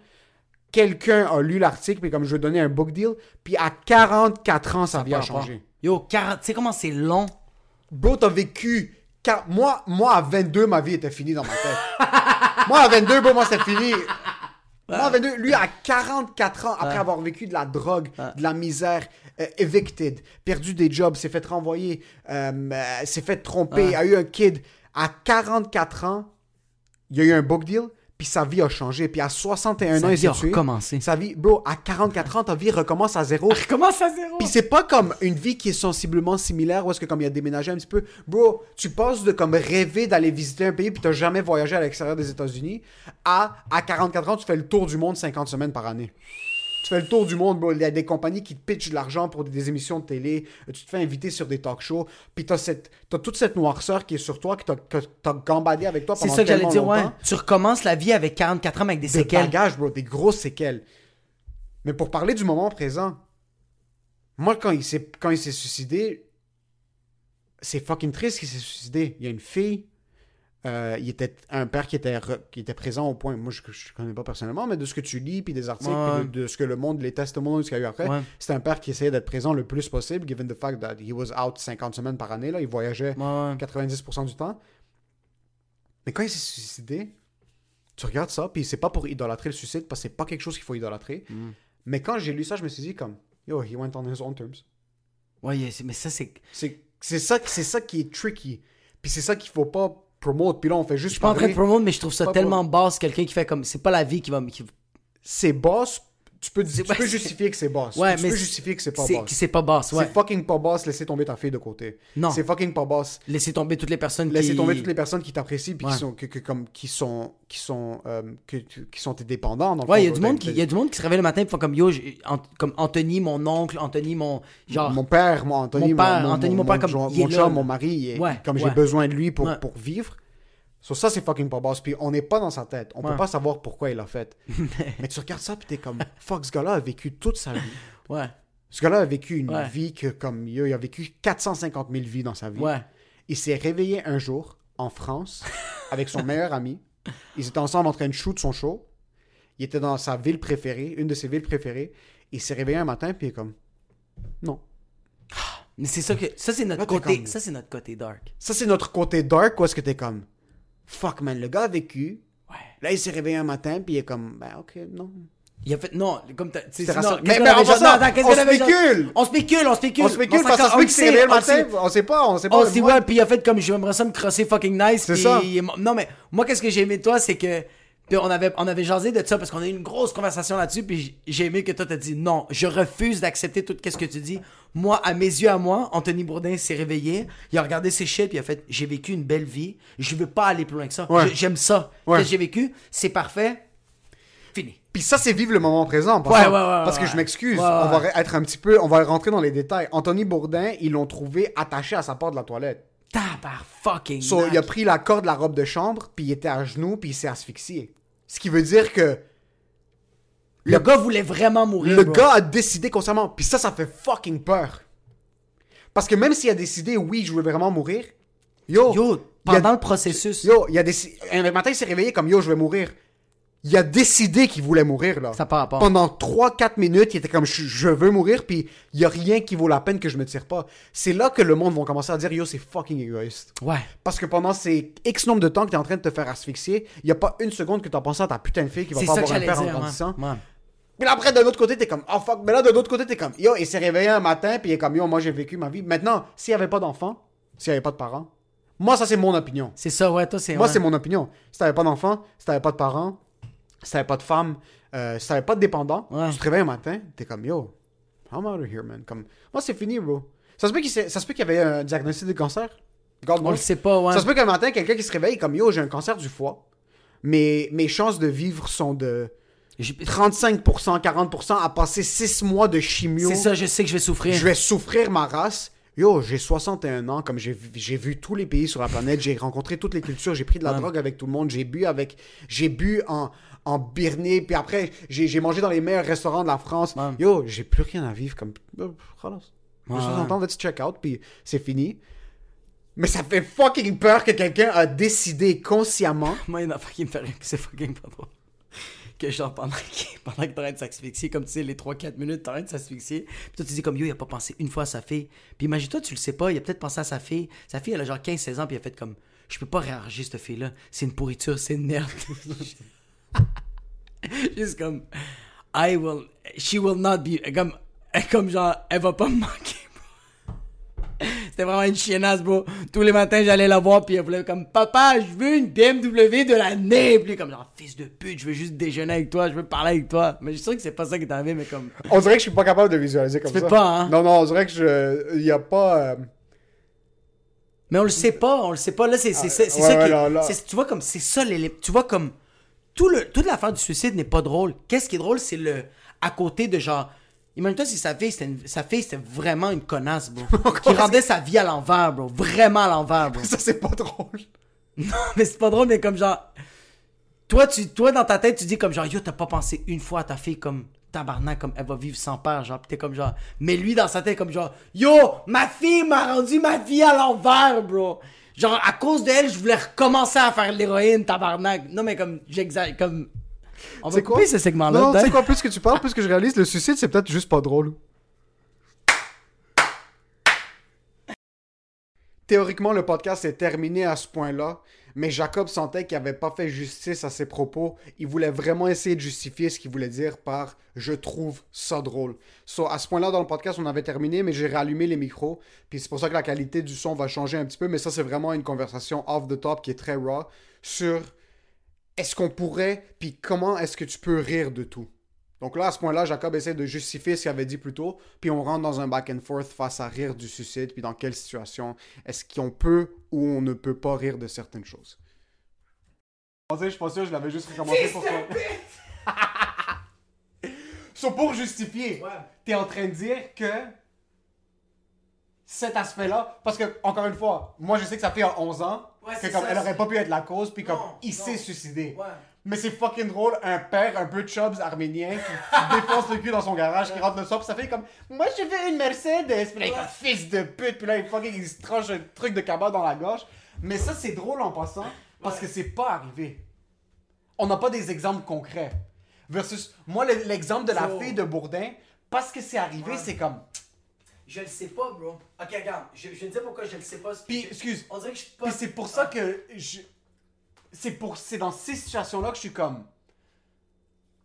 Quelqu'un a lu l'article, puis comme je ai donné un book deal, puis à 44 ans, sa vie Pas a rapport. changé. Yo, 40, tu sais comment c'est long? Bro, t'as vécu. car- Moi, moi, à 22, ma vie était finie dans ma tête. [LAUGHS] moi, à 22, bro, moi, c'était fini. Moi, 22, lui, à 44 ans, après avoir vécu de la drogue, de la misère, euh, evicted, perdu des jobs, s'est fait renvoyer, euh, euh, s'est fait tromper, a eu un kid. À 44 ans, il y a eu un book deal, puis sa vie a changé. Puis à 61 Sa ans, il s'est tué. recommencé. Sa vie, bro, à 44 ans, ta vie recommence à zéro. Commence à zéro. Puis c'est pas comme une vie qui est sensiblement similaire où est-ce que comme il a déménagé un petit peu. Bro, tu passes de comme rêver d'aller visiter un pays puis t'as jamais voyagé à l'extérieur des États-Unis à à 44 ans tu fais le tour du monde 50 semaines par année. Tu fais le tour du monde, bro. Il y a des compagnies qui te pitchent de l'argent pour des émissions de télé. Tu te fais inviter sur des talk shows. Puis t'as, cette, t'as toute cette noirceur qui est sur toi, que t'as, que t'as gambadé avec toi C'est pendant ça que j'allais dire, ouais. Tu recommences la vie avec 44 ans avec des Des séquelles. bagages, bro. Des grosses séquelles. Mais pour parler du moment présent, moi, quand il s'est, quand il s'est suicidé, c'est fucking triste qu'il s'est suicidé. Il y a une fille, euh, il était un père qui était, re- qui était présent au point, moi je, je connais pas personnellement, mais de ce que tu lis, puis des articles, Ouais. puis de, de ce que le monde, les testimonies qu'il y a eu après, Ouais. c'était un père qui essayait d'être présent le plus possible, given the fact that he was out 50 semaines par année, là, il voyageait Ouais, ouais. 90% du temps. Mais quand il s'est suicidé, tu regardes ça, puis c'est pas pour idolâtrer le suicide, parce que c'est pas quelque chose qu'il faut idolâtrer. Mm. Mais quand j'ai lu ça, je me suis dit comme, yo, he went on his own terms. Ouais, c'est- mais ça, c'est. C'est c'est ça, c'est ça qui est tricky. Puis c'est ça qu'il faut pas promote. Puis là, on fait juste Je suis pas en train de promouvoir, mais je trouve ça tellement basse, quelqu'un qui fait comme. C'est pas la vie qui va. me- qui- C'est boss. Tu peux, tu peux ouais, [LAUGHS] c'est- justifier que c'est boss. Ouais, tu mais peux justifier que c'est pas boss. c'est pas basse, ouais. C'est fucking pas boss, laisser tomber ta fille de côté. Non. C'est fucking pas boss. Laisser tomber toutes les personnes Laisser qui. tomber toutes les personnes qui t'apprécient puis Ouais. qui sont que, que- comme qui sont qui sont euh, que, qui sont tes dépendants dans le Ouais, il y a du monde qui, il y a du monde qui se réveille le matin et font comme yo, Ant- comme Anthony, mon oncle, Anthony, mon genre. mon père, moi, Anthony, Mon père, Anthony, mon père, comme, mon, il est mon chum, mon mari, comme j'ai besoin de lui pour, pour vivre. So, ça, c'est fucking pas boss. Puis on n'est pas dans sa tête. On Ouais. peut pas savoir pourquoi il l'a fait. [LAUGHS] Mais tu regardes ça, puis t'es comme, fuck, ce gars-là a vécu toute sa vie. Ouais, Ce gars-là a vécu une Ouais. vie que, comme, il a il a vécu 450 000 vies dans sa vie. ouais. Il s'est réveillé un jour en France avec son meilleur ami. Ils étaient ensemble en train de shoot son show. Il était dans sa ville préférée, une de ses villes préférées. Il s'est réveillé un matin, puis il est comme, non. Mais c'est ça que. Ça, c'est notre côté. Ça, c'est notre côté dark. Ça, c'est notre côté dark, où est-ce que t'es comme, fuck, man, le gars a vécu. Ouais. Là, il s'est réveillé un matin, puis il est comme, ben, ok, non. Il a fait. Non, comme t'as. tu sais, C'est Mais- qu'on mais en passant, on qu'on spécule. On spécule, on spécule. On spécule parce que ça se on peut le qu'il s'est sait, réveillé le on matin, sait. on sait pas, on sait pas. Oh, c'est Moi- ouais, puis il a fait comme j'aimerais ça me crosser fucking nice. C'est ça. Non, mais moi, qu'est-ce que j'ai aimé de toi, c'est que. Puis on avait, on avait jasé de ça parce qu'on a eu une grosse conversation là-dessus. Puis j'ai aimé que toi, t'as dit non, je refuse d'accepter tout ce que tu dis. Moi, à mes yeux, à moi, Anthony Bourdin s'est réveillé. Il a regardé ses shit. Puis il a fait J'ai vécu une belle vie. Je veux pas aller plus loin que ça. Ouais. J'aime ça. Ouais. Qu'est-ce que j'ai vécu? C'est parfait. Fini. Puis ça, c'est vivre le moment présent. par Ouais, ouais, ouais, parce que je m'excuse. On va être un petit peu, on va rentrer dans les détails. Anthony Bourdin, ils l'ont trouvé attaché à sa porte de la toilette. Tabar fucking. So, il a pris la corde de la robe de chambre, puis il était à genoux, puis il s'est asphyxié. Ce qui veut dire que Le gars voulait vraiment mourir. le bro. gars a décidé consciemment. Puis ça, ça fait fucking peur. Parce que même s'il a décidé, oui, je veux vraiment mourir, yo, Yo, a- pendant le processus. yo, il a décidé. Un matin, il s'est réveillé comme yo, je vais mourir. Il a décidé qu'il voulait mourir, là. Ça part part. Pendant 3-4 minutes, il était comme je, veux mourir, puis il y a rien qui vaut la peine que je me tire pas. C'est là que le monde va commencer à dire yo, c'est fucking égoïste. Ouais. Parce que pendant ces X nombre de temps que t'es en train de te faire asphyxier, il y a pas une seconde que t'as pensé à ta putain de fille qui va pas avoir un père en dire. grandissant. man. Ouais. Puis là, après, de l'autre côté, t'es comme, oh fuck. Mais là, de l'autre côté, t'es comme, yo, il s'est réveillé un matin, puis il est comme, yo, moi, j'ai vécu ma vie. Maintenant, s'il n'y avait pas d'enfant, s'il n'y avait pas de parents, moi, ça, c'est mon opinion. C'est ça, ouais, toi, c'est. Moi, ouais. c'est mon opinion. Si t'avais pas d'enfant, si t'avais pas de parents, si t'avais pas de femme, euh, si t'avais pas de dépendant, Ouais. tu te réveilles un matin, t'es comme, yo, I'm out of here, man. Comme, moi, c'est fini, bro. Ça se peut qu'il y avait un diagnostic de cancer. God On le sait pas, ouais. Ça se peut qu'un matin, quelqu'un qui se réveille comme, yo, j'ai un cancer du foie. Mais mes chances de vivre sont de J'ai- 35%, 40% à passer 6 mois de chimio. C'est ça, je sais que je vais souffrir. Je vais souffrir ma race. Yo, j'ai 61 ans, comme j'ai vu- tous les pays sur la planète, j'ai rencontré toutes les cultures, j'ai pris de la Ouais. drogue avec tout le monde, j'ai bu avec, j'ai bu en, en Birnée, puis après, j'ai mangé dans les meilleurs restaurants de la France. Ouais. Yo, j'ai plus rien à vivre, comme, Ouais. 60 ans, let's check out, puis c'est fini. Mais ça fait fucking peur que quelqu'un a décidé consciemment [LAUGHS] Moi, il y a une affaire qui me fait rire, c'est fucking pas drôle. Que genre, pendant que, [LAUGHS] pendant que t'es en de s'asphyxier, comme tu sais, les 3-4 minutes, t'es en de s'asphyxier. Puis toi, tu dis comme yo, il a pas pensé une fois à sa fille. Puis imagine-toi, tu le sais pas, il a peut-être pensé à sa fille. Sa fille, elle a genre 15-16 ans, puis il a fait comme je peux pas réagir, cette fille-là. C'est une pourriture, c'est une merde. [LAUGHS] Juste comme, I will, she will not be, comme, comme genre, elle va pas me manquer. C'était vraiment une chiennasse, bro. Tous les matins, j'allais la voir, puis elle voulait comme, papa, je veux une BMW de l'année. Puis comme, genre, fils de pute, je veux juste déjeuner avec toi, je veux parler avec toi. Mais je suis sûr que c'est pas ça qui est arrivé, mais comme, On dirait que je suis pas capable de visualiser comme Tu ça. pas, hein? Non, non, on dirait que je. Il y a pas. euh, Mais on le sait pas, on le sait pas. Là, c'est ouais, ça ouais, qui. là, là. c'est- Tu vois, comme, c'est ça, l'élé- tu vois, comme, tout le, toute l'affaire du suicide n'est pas drôle. Qu'est-ce qui est drôle, c'est le. À côté de genre. Imagine-toi si sa fille, c'était une- sa fille, c'était vraiment une connasse, bro. [LAUGHS] qui rendait sa vie à l'envers, bro. Vraiment à l'envers, bro. Ça, c'est pas drôle. [LAUGHS] Non, mais c'est pas drôle, mais comme genre. Toi, tu, toi, dans ta tête, tu dis comme genre, yo, t'as pas pensé une fois à ta fille comme tabarnak, comme elle va vivre sans père, genre, pis t'es comme genre. Mais lui, dans sa tête, comme genre, yo, ma fille m'a rendu ma vie à l'envers, bro. Genre, à cause d'elle, je voulais recommencer à faire l'héroïne, tabarnak. Non, mais comme, j'exagère, comme. On va couper ce segment-là. Non, tu sais quoi, plus que tu parles, plus que je réalise, le suicide, c'est peut-être juste pas drôle. Théoriquement, le podcast est terminé à ce point-là, mais Jacob sentait qu'il n'avait pas fait justice à ses propos. Il voulait vraiment essayer de justifier ce qu'il voulait dire par « je trouve ça drôle ». So, à ce point-là, dans le podcast, on avait terminé, mais j'ai rallumé les micros, puis c'est pour ça que la qualité du son va changer un petit peu, mais ça, c'est vraiment une conversation off the top qui est très raw sur est-ce qu'on pourrait, puis comment est-ce que tu peux rire de tout? Donc là, à ce point-là, Jacob essaie de justifier ce qu'il avait dit plus tôt, puis on rentre dans un back and forth face à rire du suicide, puis dans quelle situation est-ce qu'on peut ou on ne peut pas rire de certaines choses. Je suis pas sûr, je l'avais juste recommencé pour toi. [LAUGHS] so, pour justifier, t'es en train de dire que cet aspect-là, parce que, encore une fois, moi je sais que ça fait 11 ans Ouais, que c'est comme ça, elle aurait pas pu être la cause, puis comme Non, il s'est suicidé. Ouais. Mais c'est fucking drôle, un père un peu chubs arménien qui défonce le cul dans son garage, qui rentre le soir, puis ça fait comme Moi je veux une Mercedes, puis là il fils de pute, puis là il fucking il se tranche un truc de cabas dans la gorge. Mais ça c'est drôle en passant, parce que c'est pas arrivé. On n'a pas des exemples concrets. Versus, moi le- l'exemple de la fille de Bourdin, parce que c'est arrivé, Ouais. c'est comme. Je le sais pas, bro. Ok, regarde, je, je vais te dire pourquoi je le sais pas. Puis, excuse, On dirait que je suis pas. Puis c'est pour ça que je... c'est pour c'est dans ces situations là que je suis comme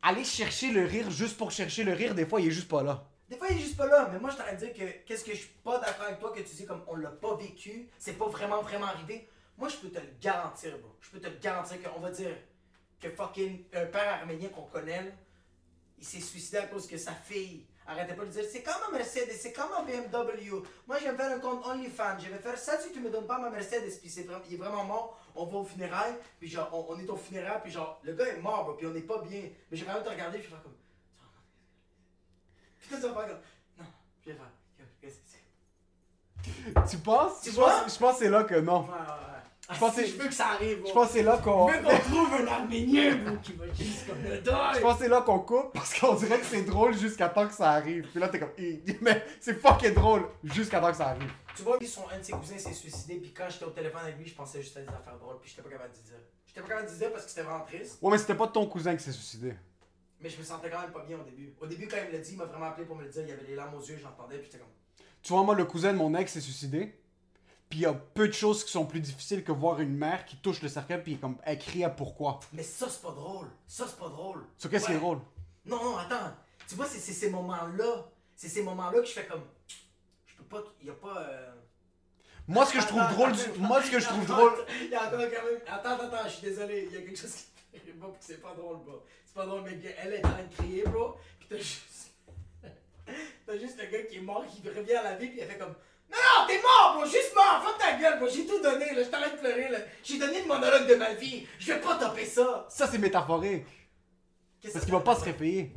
aller chercher le rire juste pour chercher le rire des fois il est juste pas là. Des fois, il est juste pas là, mais moi, je t'aurais dire que qu'est-ce que je suis pas d'accord avec toi que tu dis comme on l'a pas vécu, c'est pas vraiment, vraiment arrivé. Moi, je peux te le garantir, bro. Je peux te le garantir qu'on va dire que fucking un père arménien qu'on connaît, là, il s'est suicidé à cause que sa fille arrêtait pas de dire c'est comme un Mercedes, c'est comme un BMW. Moi, j'aime faire un compte OnlyFans, je vais faire ça si tu me donnes pas ma Mercedes, puis c'est vraiment, il est vraiment mort. On va au funérailles, puis genre, on, on est au funérailles, puis genre, le gars est mort, bro, puis on est pas bien. Mais j'ai vraiment te regarder, puis je vais faire comme. Puis tu vas faire comme. Non, je vais faire. Tu penses? Tu je vois? pense, je pense que c'est là que non. Ouais, ouais, ouais. Je pense Ah, si, je veux que ça arrive, Je pense c'est là qu'on Je veux qu'on trouve un Arménien, bro, qui va juste comme le je pense c'est là qu'on coupe parce qu'on dirait que c'est drôle jusqu'à temps que ça arrive. Puis là t'es comme mais c'est fucking drôle jusqu'à temps que ça arrive. Tu vois, son, un de ses cousins s'est suicidé, puis quand j'étais au téléphone avec lui, je pensais juste à des affaires drôles, puis j'étais pas capable de dire. J'étais pas capable de dire parce que c'était vraiment triste, Ouais mais c'était pas ton cousin qui s'est suicidé. mais je me sentais quand même pas bien au début. Au début, quand il me l'a dit, il m'a vraiment appelé pour me le dire, il y avait les larmes aux yeux, j'entendais, puis j'étais comme. Tu vois moi le cousin de mon ex s'est suicidé. Puis il y a peu de choses qui sont plus difficiles que voir une mère qui touche le cercueil puis comme elle crie à pourquoi. Mais ça, c'est pas drôle. Ça, c'est pas drôle. So qu'est-ce qui est drôle? Non, non, attends. Tu vois, c'est c'est ces moments-là. C'est ces moments-là que je fais comme. Je peux pas. Il y a pas. euh, Moi, ce que je trouve Attends, drôle, attends, du- moi, ce que je trouve attends, drôle, Il y a encore quand même. Attends, attends, attends, je suis désolé. Il y a quelque chose qui puis c'est pas drôle, bro. C'est pas drôle, mais elle est en train de crier, bro. Puis t'as juste. [LAUGHS] t'as juste le gars qui est mort, qui revient à la vie, puis elle fait comme. Non, non, t'es mort, bro, juste mort, ferme ta gueule, bro, j'ai tout donné, là, je t'arrête de pleurer, là. J'ai donné le monologue de ma vie, je vais pas topper ça. ça c'est métaphorique. Qu'est-ce Parce qu'il va pas se réveiller.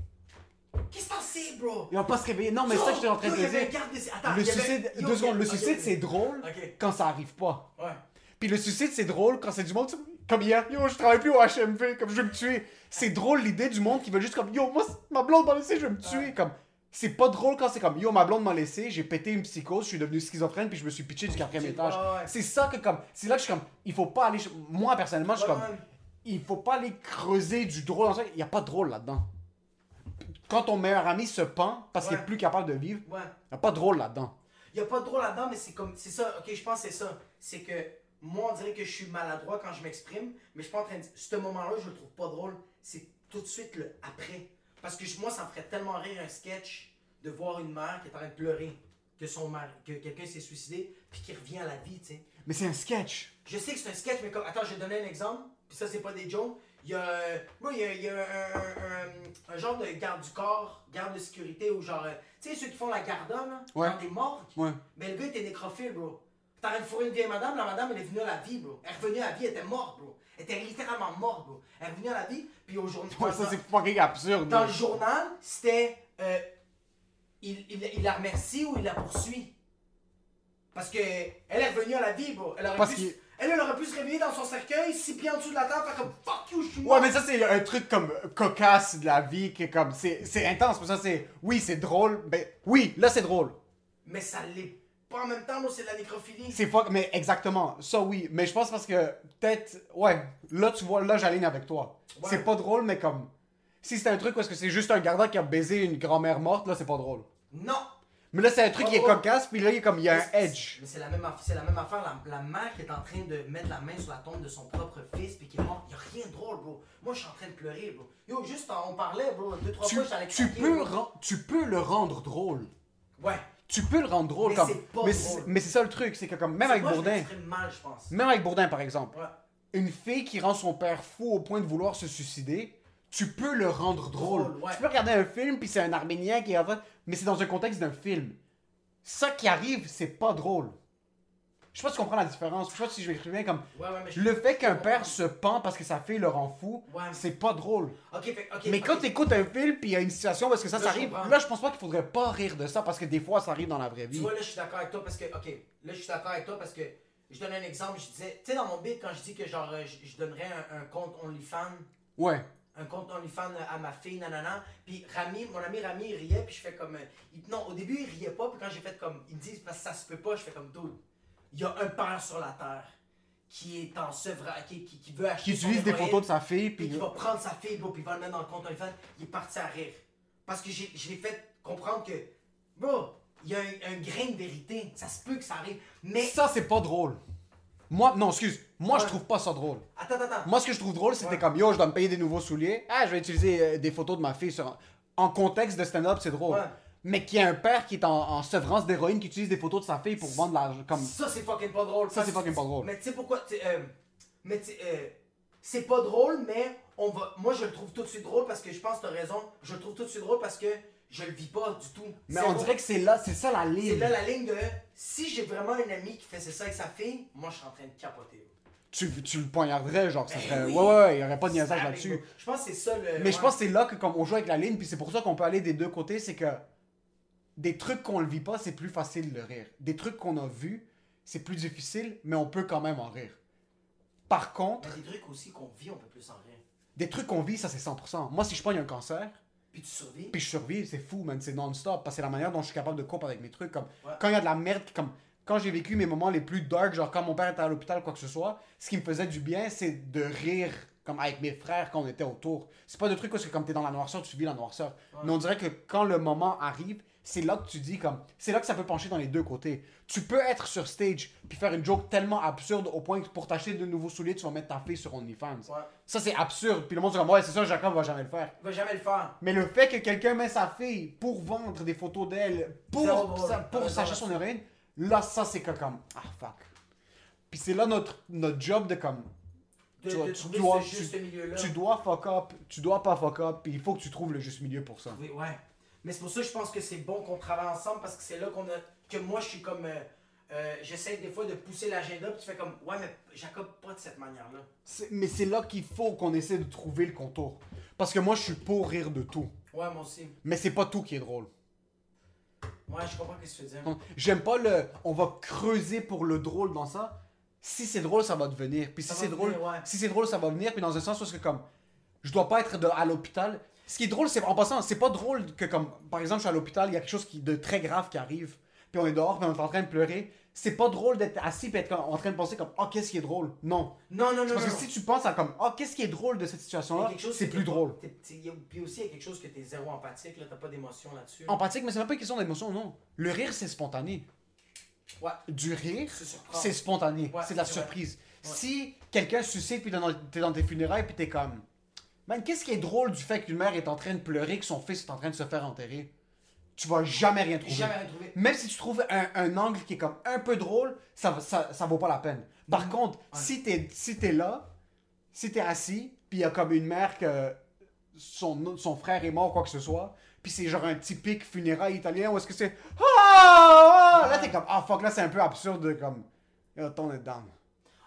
Qu'est-ce que t'en sais, bro? Il va pas se réveiller. Non, mais c'est ça j'étais en train de Yo, il y avait dire. Attends, Le il y avait- suicide, yo, deux secondes, le suicide ok. c'est drôle Ok. quand ça arrive pas. Ouais. Puis le suicide c'est drôle quand c'est du monde, tu- comme hier, yo, je travaille plus au HMV, comme je vais me tuer. C'est drôle l'idée du monde qui veut juste comme, yo, moi, c'est- ma blonde m'a laissé, je vais me tuer. Comme, c'est pas drôle quand c'est comme, yo, ma blonde m'a laissé, j'ai pété une psychose, je suis devenu schizophrène, puis je me suis pitché du quatrième étage. ouais. C'est ça que comme, c'est là que je suis comme, il faut pas aller, moi personnellement, je suis Ouais, comme, il faut pas aller creuser du drôle dans ça. Il y a pas de drôle là-dedans. Quand ton meilleur ami se pend parce qu'il est plus capable de vivre, Ouais. il y a pas de drôle là-dedans. Il y a pas de drôle là-dedans, mais c'est comme. C'est ça, ok, je pense que c'est ça. C'est que moi, on dirait que je suis maladroit quand je m'exprime, mais je suis pas en train de. Ce moment-là, je le trouve pas drôle. C'est tout de suite le après. Parce que moi, ça me ferait tellement rire un sketch de voir une mère qui est en train de pleurer, que son mari, que quelqu'un s'est suicidé, puis qui revient à la vie, tu sais. Mais c'est un sketch. Je sais que c'est un sketch, mais comme. Attends, je vais te donner un exemple. Puis ça, c'est pas des jokes. Il y a. Moi, il y a, il y a un, un- un genre de garde du corps, garde de sécurité, ou genre. euh, Tu sais, ceux qui font la garda, là, Ouais. dans des morgues. Ouais. Mais le gars était nécrophile, bro. T'as rien de fourrer une vieille madame, la madame, elle est venue à la vie, bro. Elle est revenue à la vie, elle était morte, bro. Elle était littéralement morte, bro. Elle est revenue à la vie, puis au journal. Ouais, ça, c'est fucking absurde. Dans le journal, c'était. euh, il, il, il la remercie ou il la poursuit. Parce que elle est revenue à la vie, bro. Elle aurait, Parce pu, elle, elle aurait pu se réveiller dans son cercueil, six pieds en dessous de la table, faire comme fuck you, je suis Ouais, mais ça, c'est un truc comme cocasse de la vie, qui est comme. C'est intense, mais ça, c'est. Oui, c'est drôle. Ben, oui, là, c'est drôle. Mais ça l'est pas en même temps, c'est de la nécrophilie. C'est fuck, mais exactement. Ça, oui. Mais je pense parce que, peut-être. Ouais, là, tu vois, là, j'aligne avec toi. Ouais. C'est pas drôle, mais comme. Si c'était un truc parce que c'est juste un gardien qui a baisé une grand-mère morte, là, c'est pas drôle. Non! Mais là, c'est un truc qui est cocasse, puis là, il y a comme. Il y a un edge. c'est- Mais c'est la, même c'est la même affaire. La, la mère qui est en train de mettre la main sur la tombe de son propre fils puis qui est mort. Y a rien de drôle, bro. Moi, je suis en train de pleurer, bro. Yo, juste, on parlait, bro. Deux, trois Tu, fois, j'allais tu, peux tu peux le rendre drôle. Ouais. Tu peux le rendre drôle Mais comme. c'est pas mais drôle. mais c'est ça le truc, c'est que comme. Même avec Moi, Bourdin. m'exprime mal, je pense. Même avec Bourdin, par exemple. Ouais. Une fille qui rend son père fou au point de vouloir se suicider, tu peux le rendre drôle. Drôle, ouais. Tu peux regarder un film, puis c'est un Arménien qui est en train... Mais c'est dans un contexte d'un film. Ça qui arrive, c'est pas drôle. Je sais pas si tu comprends la différence. Je sais pas si je vais exprimer comme... Ouais, ouais, mais je- Le fait qu'un père se pend parce que sa fille le rend fou, Ouais. c'est pas drôle. Ok, fait, ok. Mais quand t'écoutes un film, puis il y a une situation parce que ça, Là, ça je arrive, comprends. là, je pense pas qu'il faudrait pas rire de ça parce que des fois, ça arrive dans la vraie Tu vie. vois, là, je suis d'accord avec toi parce que, ok, là, je suis d'accord avec toi parce que, je donne un exemple, je disais, tu sais, dans mon bit, quand je dis que, genre, euh, je, je donnerais un, un compte OnlyFans, Ouais. un compte OnlyFans à ma fille, nanana, puis Rami, mon ami Rami, il riait, puis je fais comme, euh, il- non, au début, il riait pas, puis quand j'ai fait comme, il me dit, parce que ça se peut pas, je fais comme, dude, il y a un père sur la terre qui est en sevrage, qui, qui, qui veut acheter Qui utilise des photos de sa fille, puis qui va prendre sa fille, bro, puis il va le mettre dans le compte OnlyFans, il est parti à rire. Parce que je l'ai fait comprendre que, bro, il y a un, un grain de vérité. Ça se peut que ça arrive. Mais. Ça, c'est pas drôle. Moi, non, excuse. Moi, je trouve pas ça drôle. Attends, attends, attends. Moi, ce que je trouve drôle, c'était Ouais. comme yo, je dois me payer des nouveaux souliers. Ah, je vais utiliser euh, des photos de ma fille sur. En contexte de stand-up, c'est drôle. Ouais. Mais qu'il y a un père qui est en, en sevrance d'héroïne qui utilise des photos de sa fille pour vendre l'argent. Comme... Ça, c'est fucking pas drôle. Ça, c'est fucking pas drôle. Mais tu sais pourquoi. euh, mais tu euh, c'est pas drôle, mais on va. Moi, je le trouve tout de suite drôle parce que je pense que t'as raison. Je le trouve tout de suite drôle parce que je le vis pas du tout. Mais C'est on dirait que c'est là, c'est ça la C'est ligne. là la ligne de. Si j'ai vraiment un ami qui faisait ça avec sa fille, moi, je suis en train de capoter. Tu, tu le poignarderais, genre, ça Ben serait. oui. Ouais, ouais, il y aurait pas de niaisage là-dessus. bro. Je pense que c'est ça le. Mais je pense que c'est là que comme on joue avec la ligne, puis c'est pour ça qu'on peut aller des deux côtés, c'est que des trucs qu'on le vit pas, c'est plus facile de rire. Des trucs qu'on a vus, c'est plus difficile, mais on peut quand même en rire. Par contre, Mais des trucs aussi qu'on vit, on peut plus en rire. des trucs qu'on vit, ça c'est 100%. Moi, si je pogne un cancer, Puis tu survis. puis je survis, c'est fou, man, c'est non-stop, parce que c'est la manière dont je suis capable de couper avec mes trucs. Comme Ouais. quand il y a de la merde, comme quand j'ai vécu mes moments les plus dark, genre quand mon père était à l'hôpital quoi que ce soit, ce qui me faisait du bien, c'est de rire comme avec mes frères quand on était autour. C'est pas de trucs parce que comme t'es dans la noirceur, tu vis la noirceur. Mais on dirait que quand le moment arrive, c'est là que tu dis comme, c'est là que ça peut pencher dans les deux côtés. Tu peux être sur stage puis faire une joke tellement absurde au point que pour t'acheter de nouveaux souliers, tu vas mettre ta fille sur OnlyFans. Ouais. Ça c'est absurde. Puis le monde dit comme, ouais, c'est ça, Jacob va jamais le faire. Il va jamais le faire. Mais le fait que quelqu'un met sa fille pour vendre des photos d'elle, pour, sa- pour s'acheter son héroïne, là, ça, c'est comme, ah, fuck. Puis c'est là notre, notre job de comme, De, tu, de tu dois, tu, tu dois fuck up, tu dois pas fuck up, puis il faut que tu trouves le juste milieu pour ça. Oui, ouais. Mais c'est pour ça que je pense que c'est bon qu'on travaille ensemble parce que c'est là qu'on a. Que moi, je suis comme. euh, euh, J'essaie des fois de pousser l'agenda, puis tu fais comme. Ouais, mais Jacob, pas de cette manière-là. Mais c'est là qu'il faut qu'on essaie de trouver le contour. Parce que moi, je suis pour rire de tout. Ouais, moi aussi. Mais c'est pas tout qui est drôle. Ouais, je comprends ce que tu veux dire. Donc, J'aime pas le. On va creuser pour le drôle dans ça. Si c'est drôle, ça va devenir. Puis si Ça c'est drôle, venir, ouais. si c'est drôle, ça va venir. Puis dans un sens parce que comme, je dois pas être de- à l'hôpital. Ce qui est drôle, c'est en passant, c'est pas drôle que comme, par exemple, je suis à l'hôpital, il y a quelque chose qui, de très grave qui arrive. Puis on est dehors, puis on est en train de pleurer. C'est pas drôle d'être assis puis être en train de penser comme, oh qu'est-ce qui est drôle? Non. Non, non, non. Parce que non. si tu penses à comme, oh qu'est-ce qui est drôle de cette situation-là, c'est plus drôle. Puis aussi, il y a quelque chose que t'es zéro empathique, là, t'as pas d'émotion là-dessus. Empathique, mais c'est même pas une question d'émotion, non. Le rire, c'est spontané. Ouais. Du rire, C'est spontané. Ouais, c'est de la surprise. Ouais. Si quelqu'un suicide puis t'es dans, t'es dans tes funérailles puis t'es comme Man, qu'est-ce qui est drôle du fait qu'une mère est en train de pleurer que son fils est en train de se faire enterrer? Tu vas jamais rien trouver. Jamais rien trouver. Même si tu trouves un, un angle qui est comme un peu drôle, ça, ça, ça vaut pas la peine. Par contre, si t'es si là, si t'es assis, puis il y a comme une mère que son, son frère est mort ou quoi que ce soit, puis c'est genre un typique funérail italien où est-ce que c'est ah, ah! là t'es comme ah fuck là c'est un peu absurde de comme ton est down.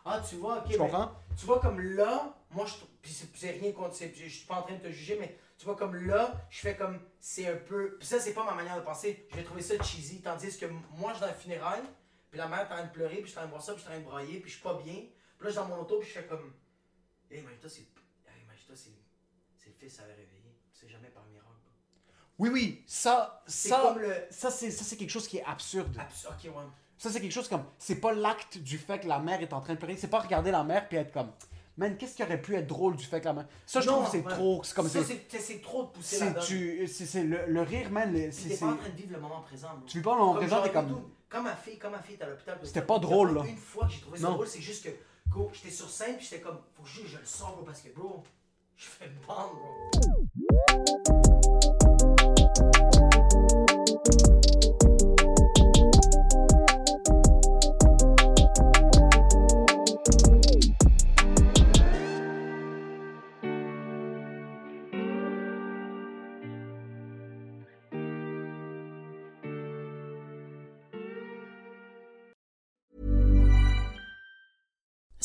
Ah, tu vois, ok. Tu comprends? Tu vois, comme là, moi, je. Puis c'est rien contre. c'est- Je suis pas en train de te juger, mais tu vois, comme là, je fais comme. C'est un peu. Puis ça, c'est pas ma manière de penser. Je vais trouver ça cheesy. Tandis que moi, je suis dans le funérail, puis la mère est en train de pleurer, puis je suis en train de voir ça, puis je suis en train de brailler, puis je suis pas bien. Puis là, je suis dans mon auto, puis je fais comme. Hey, imagine-toi, c'est. Hey, imagine-toi, c'est. C'est le fils, ça avait réveillé. C'est jamais par miracle. Oui oui, ça C'est ça comme le- ça c'est ça c'est quelque chose qui est absurde. Abs- ok, ouais. Ça, c'est quelque chose comme. C'est pas l'acte du fait que la mère est en train de pleurer. C'est pas regarder la mère puis être comme. Man, qu'est-ce qui aurait pu être drôle du fait que la mère. Ça, je Non, trouve que c'est ouais. trop. C'est comme Ça, c'est. trop de pousser tu- c'est- le, le rire, man. c'est- t'es pas en train de vivre le moment présent. bro. Tu vis pas le moment Comme présent, t'es comme- Quand ma fille, quand ma fille est à l'hôpital. C'était pas drôle, là. Une fois que j'ai trouvé ça drôle, c'est juste que, go, j'étais sur scène, puis j'étais comme, faut juste que je le sors, bro, parce que, bro, je fais bande, bro.